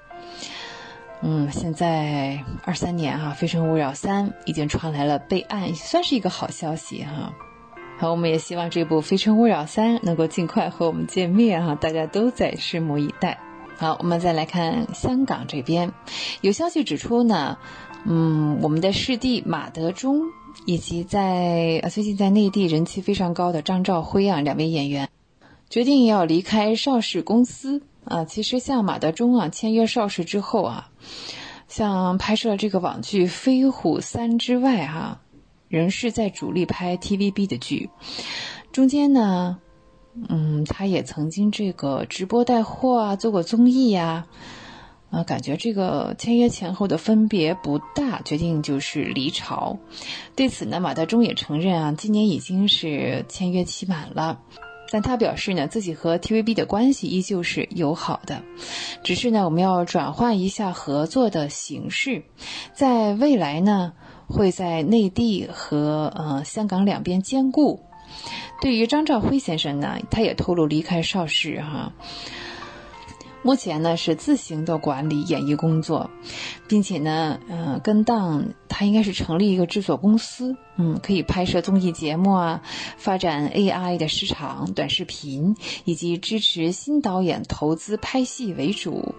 嗯，现在二三年哈，《非诚勿扰三》已经传来了备案，算是一个好消息哈。好，我们也希望这部《非诚勿扰三》能够尽快和我们见面哈，大家都在拭目以待。好，我们再来看香港这边，有消息指出呢，嗯，我们的师弟马德钟。以及在最近在内地人气非常高的张兆辉啊，两位演员决定要离开邵氏公司啊。其实像马德钟啊签约邵氏之后啊，像拍摄这个网剧《飞虎三》之外哈，仍是在主力拍 TVB 的剧。中间呢，嗯，他也曾经这个直播带货啊，做过综艺呀。感觉这个签约前后的分别不大，决定就是离巢。对此呢，马德钟也承认啊，今年已经是签约期满了，但他表示呢，自己和 TVB 的关系依旧是友好的，只是呢，我们要转换一下合作的形式，在未来呢，会在内地和呃香港两边兼顾。对于张兆辉先生呢，他也透露离开邵氏哈。目前呢是自行的管理演艺工作，并且呢，嗯，跟档他应该是成立一个制作公司，嗯，可以拍摄综艺节目啊，发展 AI 的市场、短视频，以及支持新导演投资拍戏为主。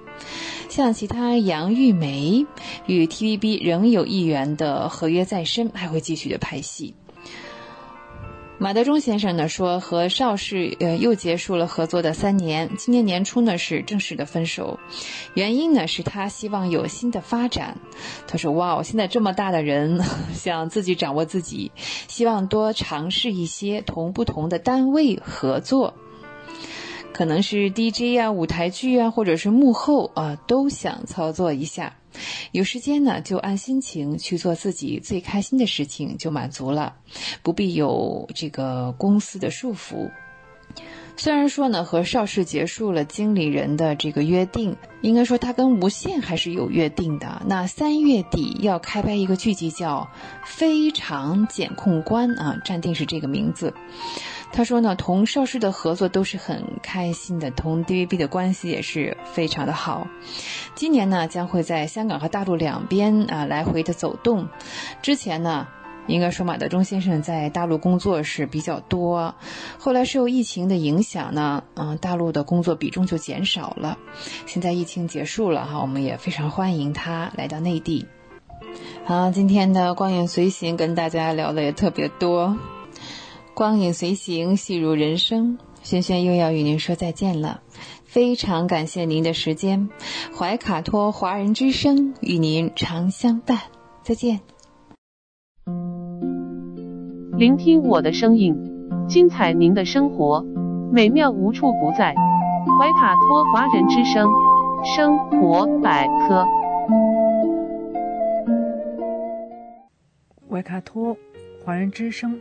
像其他杨玉梅与 TVB 仍有一员的合约在身，还会继续的拍戏。马德钟先生呢说，和邵氏呃又结束了合作的三年，今年年初呢是正式的分手，原因呢是他希望有新的发展。他说：“哇，我现在这么大的人，想自己掌握自己，希望多尝试一些同不同的单位合作，可能是 DJ 啊、舞台剧啊，或者是幕后啊，都想操作一下。”有时间呢，就按心情去做自己最开心的事情，就满足了，不必有这个公司的束缚。虽然说呢，和邵氏结束了经理人的这个约定，应该说他跟无线还是有约定的。那三月底要开拍一个剧集，叫《非常检控官》啊，暂定是这个名字。他说呢，同邵氏的合作都是很开心的，同 DVB 的关系也是非常的好。今年呢，将会在香港和大陆两边啊来回的走动。之前呢。应该说，马德钟先生在大陆工作是比较多，后来受疫情的影响呢，嗯，大陆的工作比重就减少了。现在疫情结束了哈，我们也非常欢迎他来到内地。好，今天的光影随行跟大家聊的也特别多，光影随行戏如人生，轩轩又要与您说再见了，非常感谢您的时间，怀卡托华人之声与您常相伴，再见。聆听我的声音，精彩您的生活，美妙无处不在。怀卡托华人之声，生活百科。怀卡托华人之声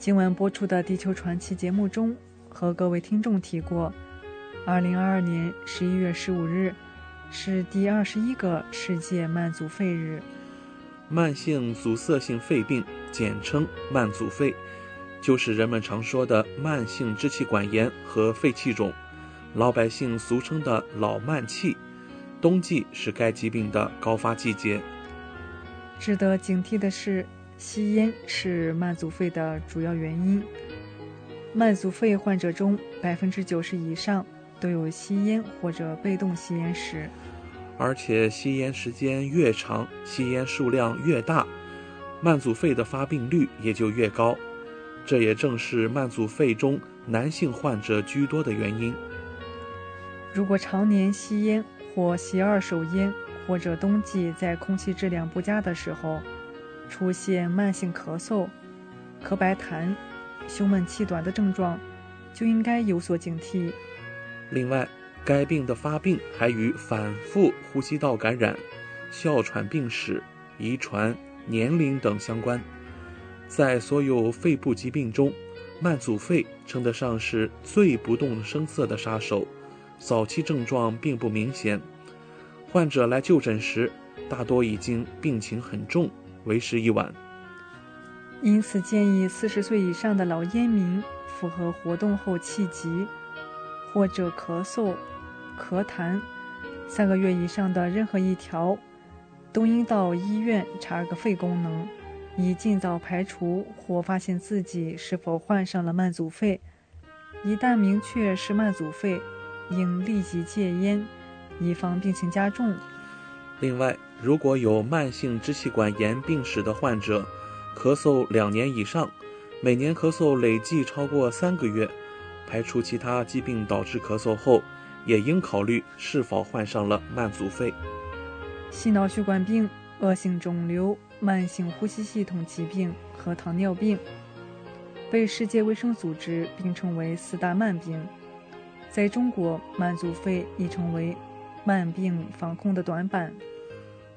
今晚播出的《地球传奇》节目中，和各位听众提过，二零二二年十一月十五日。是第二十一个世界慢阻肺日。慢性阻塞性肺病，简称慢阻肺，就是人们常说的慢性支气管炎和肺气肿，老百姓俗称的老慢气。冬季是该疾病的高发季节。值得警惕的是，吸烟是慢阻肺的主要原因。慢阻肺患者中，百分之九十以上。都有吸烟或者被动吸烟史，而且吸烟时间越长，吸烟数量越大，慢阻肺的发病率也就越高。这也正是慢阻肺中男性患者居多的原因。如果常年吸烟或吸二手烟，或者冬季在空气质量不佳的时候出现慢性咳嗽、咳白痰、胸闷气短的症状，就应该有所警惕。另外，该病的发病还与反复呼吸道感染、哮喘病史、遗传、年龄等相关。在所有肺部疾病中，慢阻肺称得上是最不动声色的杀手，早期症状并不明显，患者来就诊时，大多已经病情很重，为时已晚。因此，建议四十岁以上的老烟民符合活动后气急。或者咳嗽、咳痰，三个月以上的任何一条，都应到医院查个肺功能，以尽早排除或发现自己是否患上了慢阻肺。一旦明确是慢阻肺，应立即戒烟，以防病情加重。另外，如果有慢性支气管炎病史的患者，咳嗽两年以上，每年咳嗽累计超过三个月。排除其他疾病导致咳嗽后，也应考虑是否患上了慢阻肺。心脑血管病、恶性肿瘤、慢性呼吸系统疾病和糖尿病被世界卫生组织并称为四大慢病。在中国，慢阻肺已成为慢病防控的短板。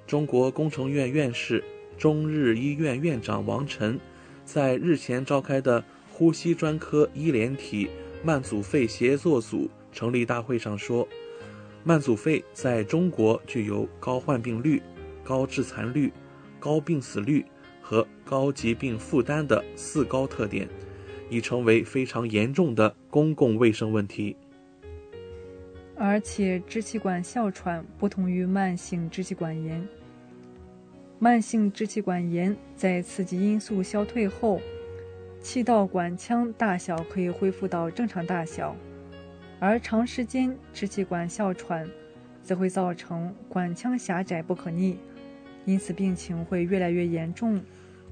中国工程院院士、中日医院院长王晨在日前召开的呼吸专科医联体。慢阻肺协作组成立大会上说，慢阻肺在中国具有高患病率、高致残率、高病死率和高疾病负担的四高特点，已成为非常严重的公共卫生问题。而且，支气管哮喘不同于慢性支气管炎，慢性支气管炎在刺激因素消退后。气道管腔大小可以恢复到正常大小，而长时间支气管哮喘则会造成管腔狭窄不可逆，因此病情会越来越严重。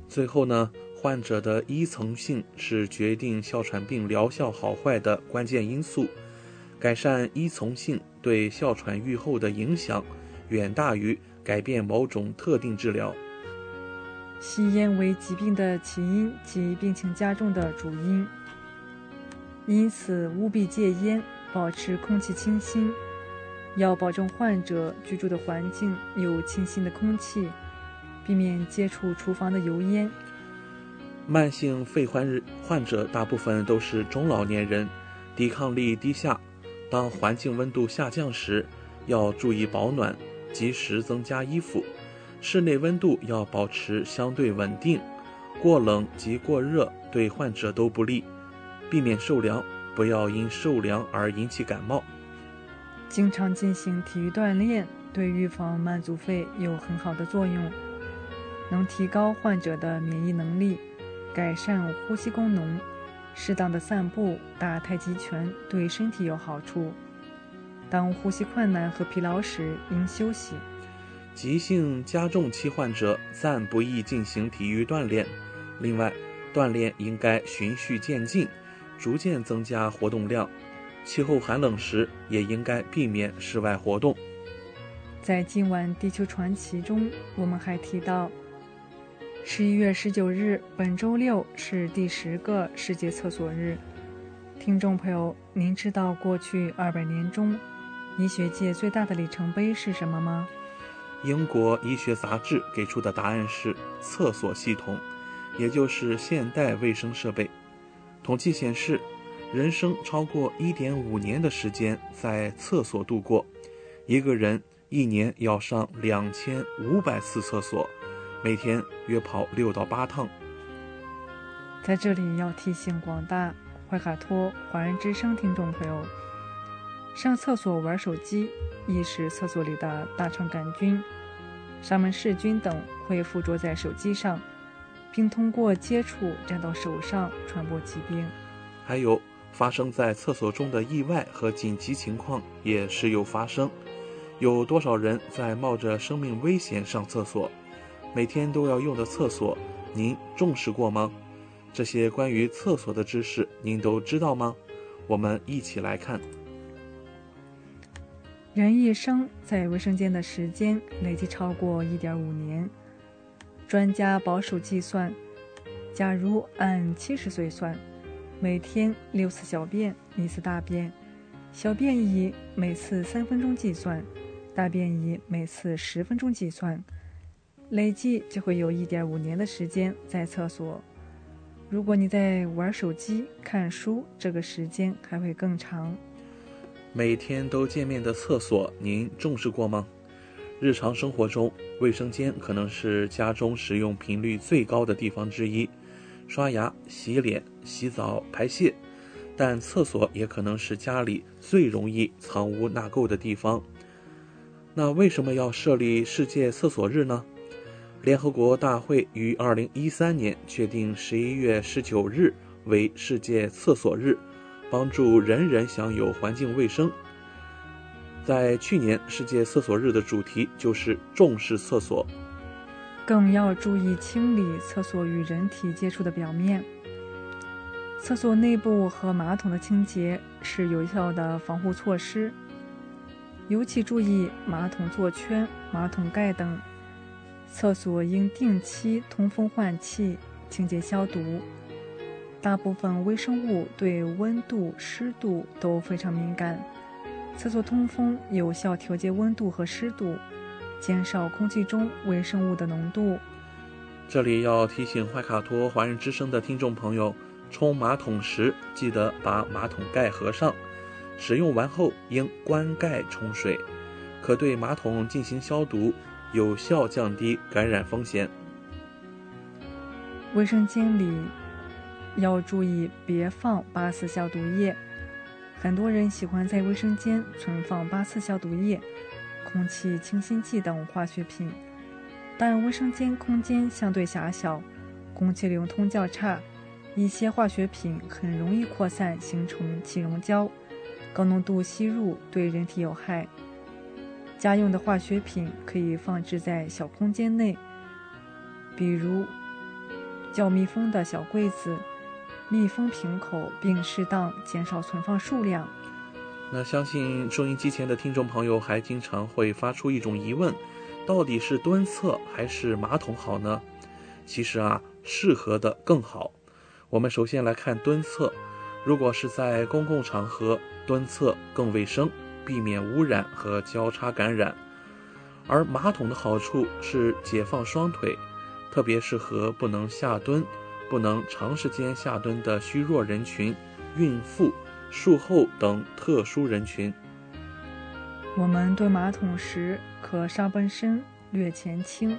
最后呢，患者的依从性是决定哮喘病疗效好坏的关键因素。改善依从性对哮喘愈后的影响，远大于改变某种特定治疗。吸烟为疾病的起因及病情加重的主因，因此务必戒烟，保持空气清新。要保证患者居住的环境有清新的空气，避免接触厨房的油烟。慢性肺患患者大部分都是中老年人，抵抗力低下。当环境温度下降时，要注意保暖，及时增加衣服。室内温度要保持相对稳定，过冷及过热对患者都不利。避免受凉，不要因受凉而引起感冒。经常进行体育锻炼，对预防慢阻肺有很好的作用，能提高患者的免疫能力，改善呼吸功能。适当的散步、打太极拳对身体有好处。当呼吸困难和疲劳时，应休息。急性加重期患者暂不宜进行体育锻炼。另外，锻炼应该循序渐进，逐渐增加活动量。气候寒冷时，也应该避免室外活动。在今晚《地球传奇》中，我们还提到，十一月十九日，本周六是第十个世界厕所日。听众朋友，您知道过去二百年中，医学界最大的里程碑是什么吗？英国医学杂志给出的答案是厕所系统，也就是现代卫生设备。统计显示。人生超过一点五年的时间在厕所度过，一个人一年要上两千五百次厕所，每天约跑六到八趟。在这里要提醒广大怀卡托华人之声听众朋友，上厕所玩手机易使厕所里的大肠杆菌、沙门氏菌等会附着在手机上，并通过接触沾到手上传播疾病。还有。发生在厕所中的意外和紧急情况也时有发生。有多少人在冒着生命危险上厕所？每天都要用的厕所，您重视过吗？这些关于厕所的知识，您都知道吗？我们一起来看。人一生在卫生间的时间累计超过一点五年。专家保守计算，假如按七十岁算。每天六次小便，一次大便，小便以每次三分钟计算，大便以每次十分钟计算，累计就会有一点五年的时间在厕所。如果你在玩手机、看书，这个时间还会更长。每天都见面的厕所，您重视过吗？日常生活中，卫生间可能是家中使用频率最高的地方之一。刷牙、洗脸、洗澡、排泄，但厕所也可能是家里最容易藏污纳垢的地方。那为什么要设立世界厕所日呢？联合国大会于二零一三年确定十一月十九日为世界厕所日，帮助人人享有环境卫生。在去年世界厕所日的主题就是重视厕所。更要注意清理厕所与人体接触的表面。厕所内部和马桶的清洁是有效的防护措施，尤其注意马桶座圈、马桶盖等。厕所应定期通风换气、清洁消毒。大部分微生物对温度、湿度都非常敏感，厕所通风有效调节温度和湿度。减少空气中微生物的浓度。这里要提醒怀卡托华人之声的听众朋友，冲马桶时记得把马桶盖合上，使用完后应关盖冲水，可对马桶进行消毒，有效降低感染风险。卫生间里要注意别放八四消毒液，很多人喜欢在卫生间存放八四消毒液。空气清新剂等化学品，但卫生间空间相对狭小，空气流通较差，一些化学品很容易扩散形成气溶胶，高浓度吸入对人体有害。家用的化学品可以放置在小空间内，比如较密封的小柜子，密封瓶口，并适当减少存放数量。那相信收音机前的听众朋友还经常会发出一种疑问：到底是蹲厕还是马桶好呢？其实啊，适合的更好。我们首先来看蹲厕，如果是在公共场合蹲厕更卫生，避免污染和交叉感染。而马桶的好处是解放双腿，特别适合不能下蹲、不能长时间下蹲的虚弱人群、孕妇、术后等特殊人群。我们蹲马桶时，可上半身略前倾。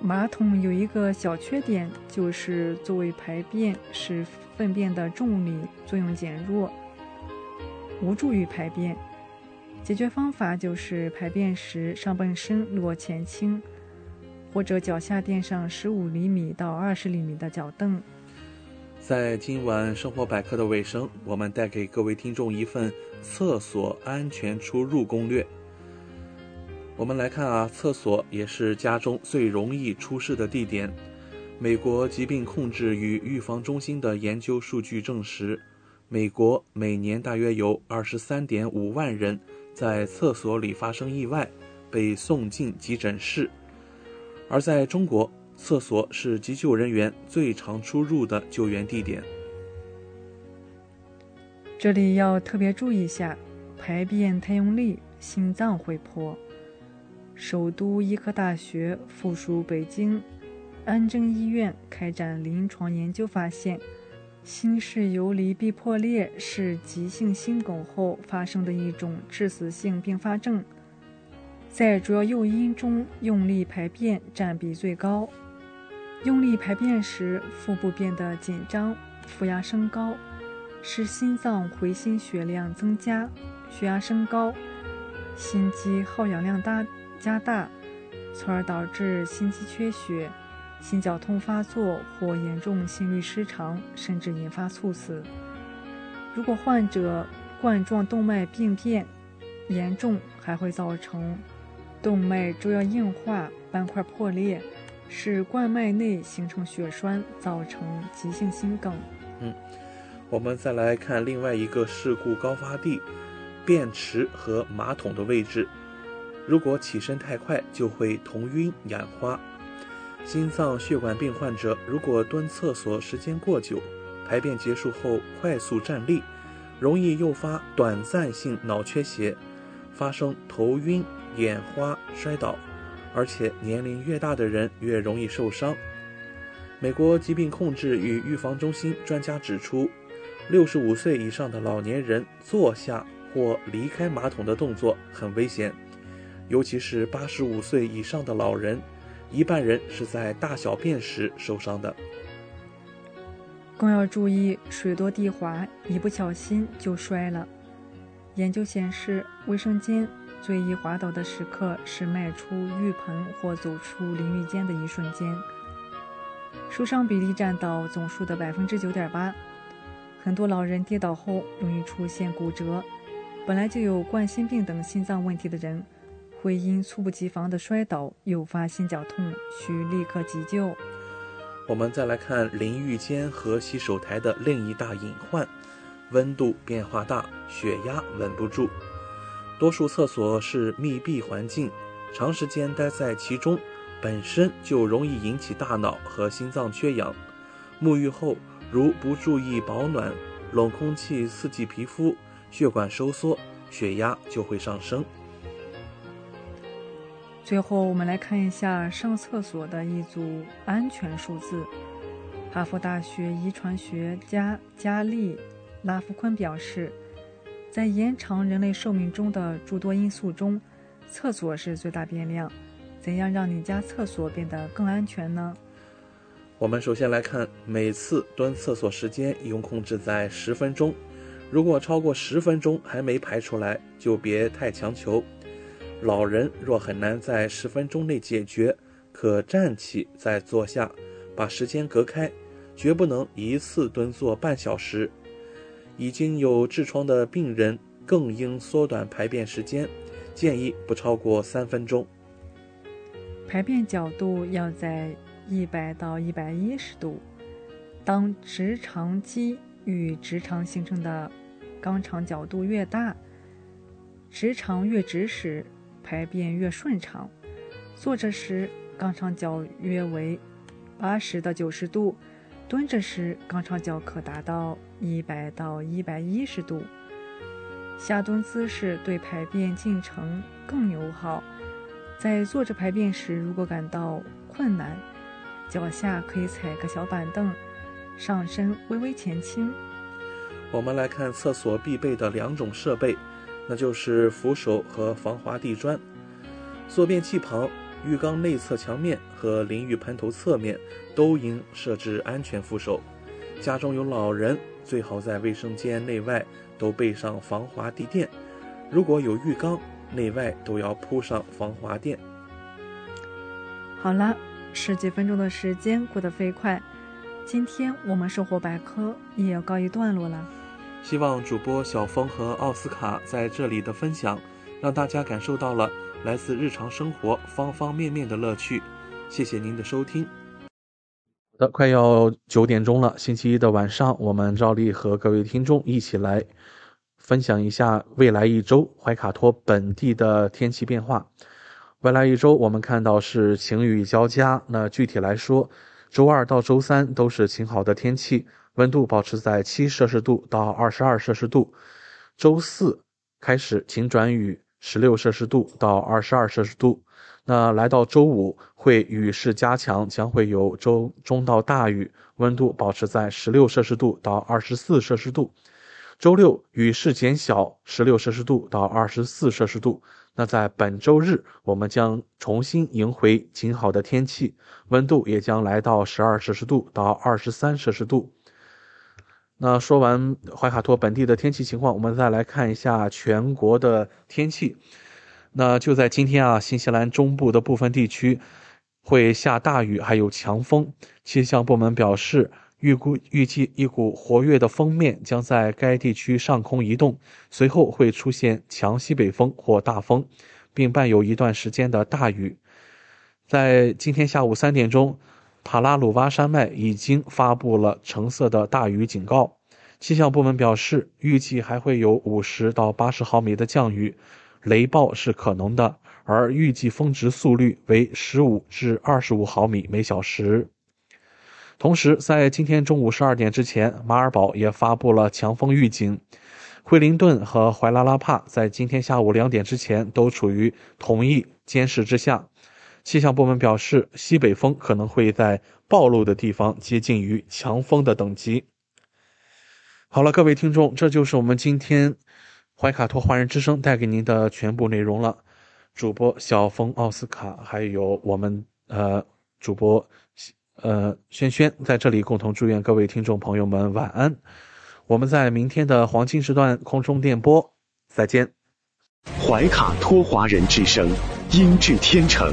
马桶有一个小缺点，就是作为排便，使粪便的重力作用减弱，无助于排便。解决方法就是排便时上半身落前倾，或者脚下垫上十五厘米到二十厘米的脚凳。在今晚生活百科的尾声，我们带给各位听众一份厕所安全出入攻略。我们来看啊，厕所也是家中最容易出事的地点。美国疾病控制与预防中心的研究数据证实，美国每年大约有二十三点五万人在厕所里发生意外，被送进急诊室。而在中国，厕所是急救人员最常出入的救援地点。这里要特别注意一下，排便太用力，心脏会破。首都医科大学附属北京安贞医院开展临床研究发现，心室游离壁破裂是急性心梗后发生的一种致死性并发症，在主要诱因中，用力排便占比最高。用力排便时，腹部变得紧张，腹压升高，使心脏回心血量增加，血压升高，心肌耗氧量大。加大，从而导致心肌缺血、心绞痛发作或严重心律失常，甚至引发猝死。如果患者冠状动脉病变严重，还会造成动脉粥样硬化、斑块破裂，使冠脉内形成血栓，造成急性心梗。嗯，我们再来看另外一个事故高发地——便池和马桶的位置。如果起身太快，就会头晕眼花。心脏血管病患者如果蹲厕所时间过久，排便结束后快速站立，容易诱发短暂性脑缺血，发生头晕、眼花、摔倒，而且年龄越大的人越容易受伤。美国疾病控制与预防中心专家指出，六十五岁以上的老年人坐下或离开马桶的动作很危险。尤其是八十五岁以上的老人，一半人是在大小便时受伤的。更要注意水多地滑，一不小心就摔了。研究显示，卫生间最易滑倒的时刻是迈出浴盆或走出淋浴间的一瞬间，受伤比例占到总数的百分之九点八。很多老人跌倒后容易出现骨折，本来就有冠心病等心脏问题的人。会因猝不及防的摔倒诱发心绞痛，需立刻急救。我们再来看淋浴间和洗手台的另一大隐患：温度变化大，血压稳不住。多数厕所是密闭环境，长时间待在其中，本身就容易引起大脑和心脏缺氧。沐浴后如不注意保暖，冷空气刺激皮肤，血管收缩，血压就会上升。最后，我们来看一下上厕所的一组安全数字。哈佛大学遗传学家加利拉夫昆表示，在延长人类寿命中的诸多因素中，厕所是最大变量。怎样让你家厕所变得更安全呢？我们首先来看，每次蹲厕所时间应控制在十分钟。如果超过十分钟还没排出来，就别太强求。老人若很难在十分钟内解决，可站起再坐下，把时间隔开，绝不能一次蹲坐半小时。已经有痔疮的病人更应缩短排便时间，建议不超过三分钟。排便角度要在一百到一百一十度，当直肠肌与直肠形成的肛肠角度越大，直肠越直时，排便越顺畅。坐着时，肛肠角约为八十到九十度；蹲着时，肛肠角可达到一百到一百一十度。下蹲姿势对排便进程更友好。在坐着排便时，如果感到困难，脚下可以踩个小板凳。上身微微前倾。我们来看厕所必备的两种设备，那就是扶手和防滑地砖。坐便器旁、浴缸内侧墙面和淋浴喷头侧面都应设置安全扶手。家中有老人，最好在卫生间内外都备上防滑地垫。如果有浴缸，内外都要铺上防滑垫。好了，十几分钟的时间过得飞快。今天我们生活百科也要告一段落了。希望主播小峰和奥斯卡在这里的分享，让大家感受到了来自日常生活方方面面的乐趣。谢谢您的收听。好的，快要九点钟了，星期一的晚上，我们照例和各位听众一起来分享一下未来一周怀卡托本地的天气变化。未来一周，我们看到是晴雨交加。那具体来说，周二到周三都是晴好的天气，温度保持在七摄氏度到二十二摄氏度。周四开始晴转雨，十六摄氏度到二十二摄氏度。那来到周五会雨势加强，将会有周中到大雨，温度保持在十六摄氏度到二十四摄氏度。周六雨势减小，十六摄氏度到二十四摄氏度。那在本周日，我们将重新迎回晴好的天气，温度也将来到十二摄氏度到二十三摄氏度。那说完怀卡托本地的天气情况，我们再来看一下全国的天气。那就在今天啊，新西兰中部的部分地区会下大雨，还有强风。气象部门表示。预估预计一股活跃的锋面将在该地区上空移动，随后会出现强西北风或大风，并伴有一段时间的大雨。在今天下午三点钟，塔拉鲁瓦山脉已经发布了橙色的大雨警告。气象部门表示，预计还会有五十到八十毫米的降雨，雷暴是可能的，而预计峰值速率为十五至二十五毫米每小时。同时，在今天中午十二点之前，马尔堡也发布了强风预警。惠灵顿和怀拉拉帕在今天下午两点之前都处于同一监视之下。气象部门表示，西北风可能会在暴露的地方接近于强风的等级。好了，各位听众，这就是我们今天怀卡托华人之声带给您的全部内容了。主播小峰、奥斯卡，还有我们呃主播。呃，轩轩在这里共同祝愿各位听众朋友们晚安。我们在明天的黄金时段空中电波再见。怀卡托华人之声，音质天成，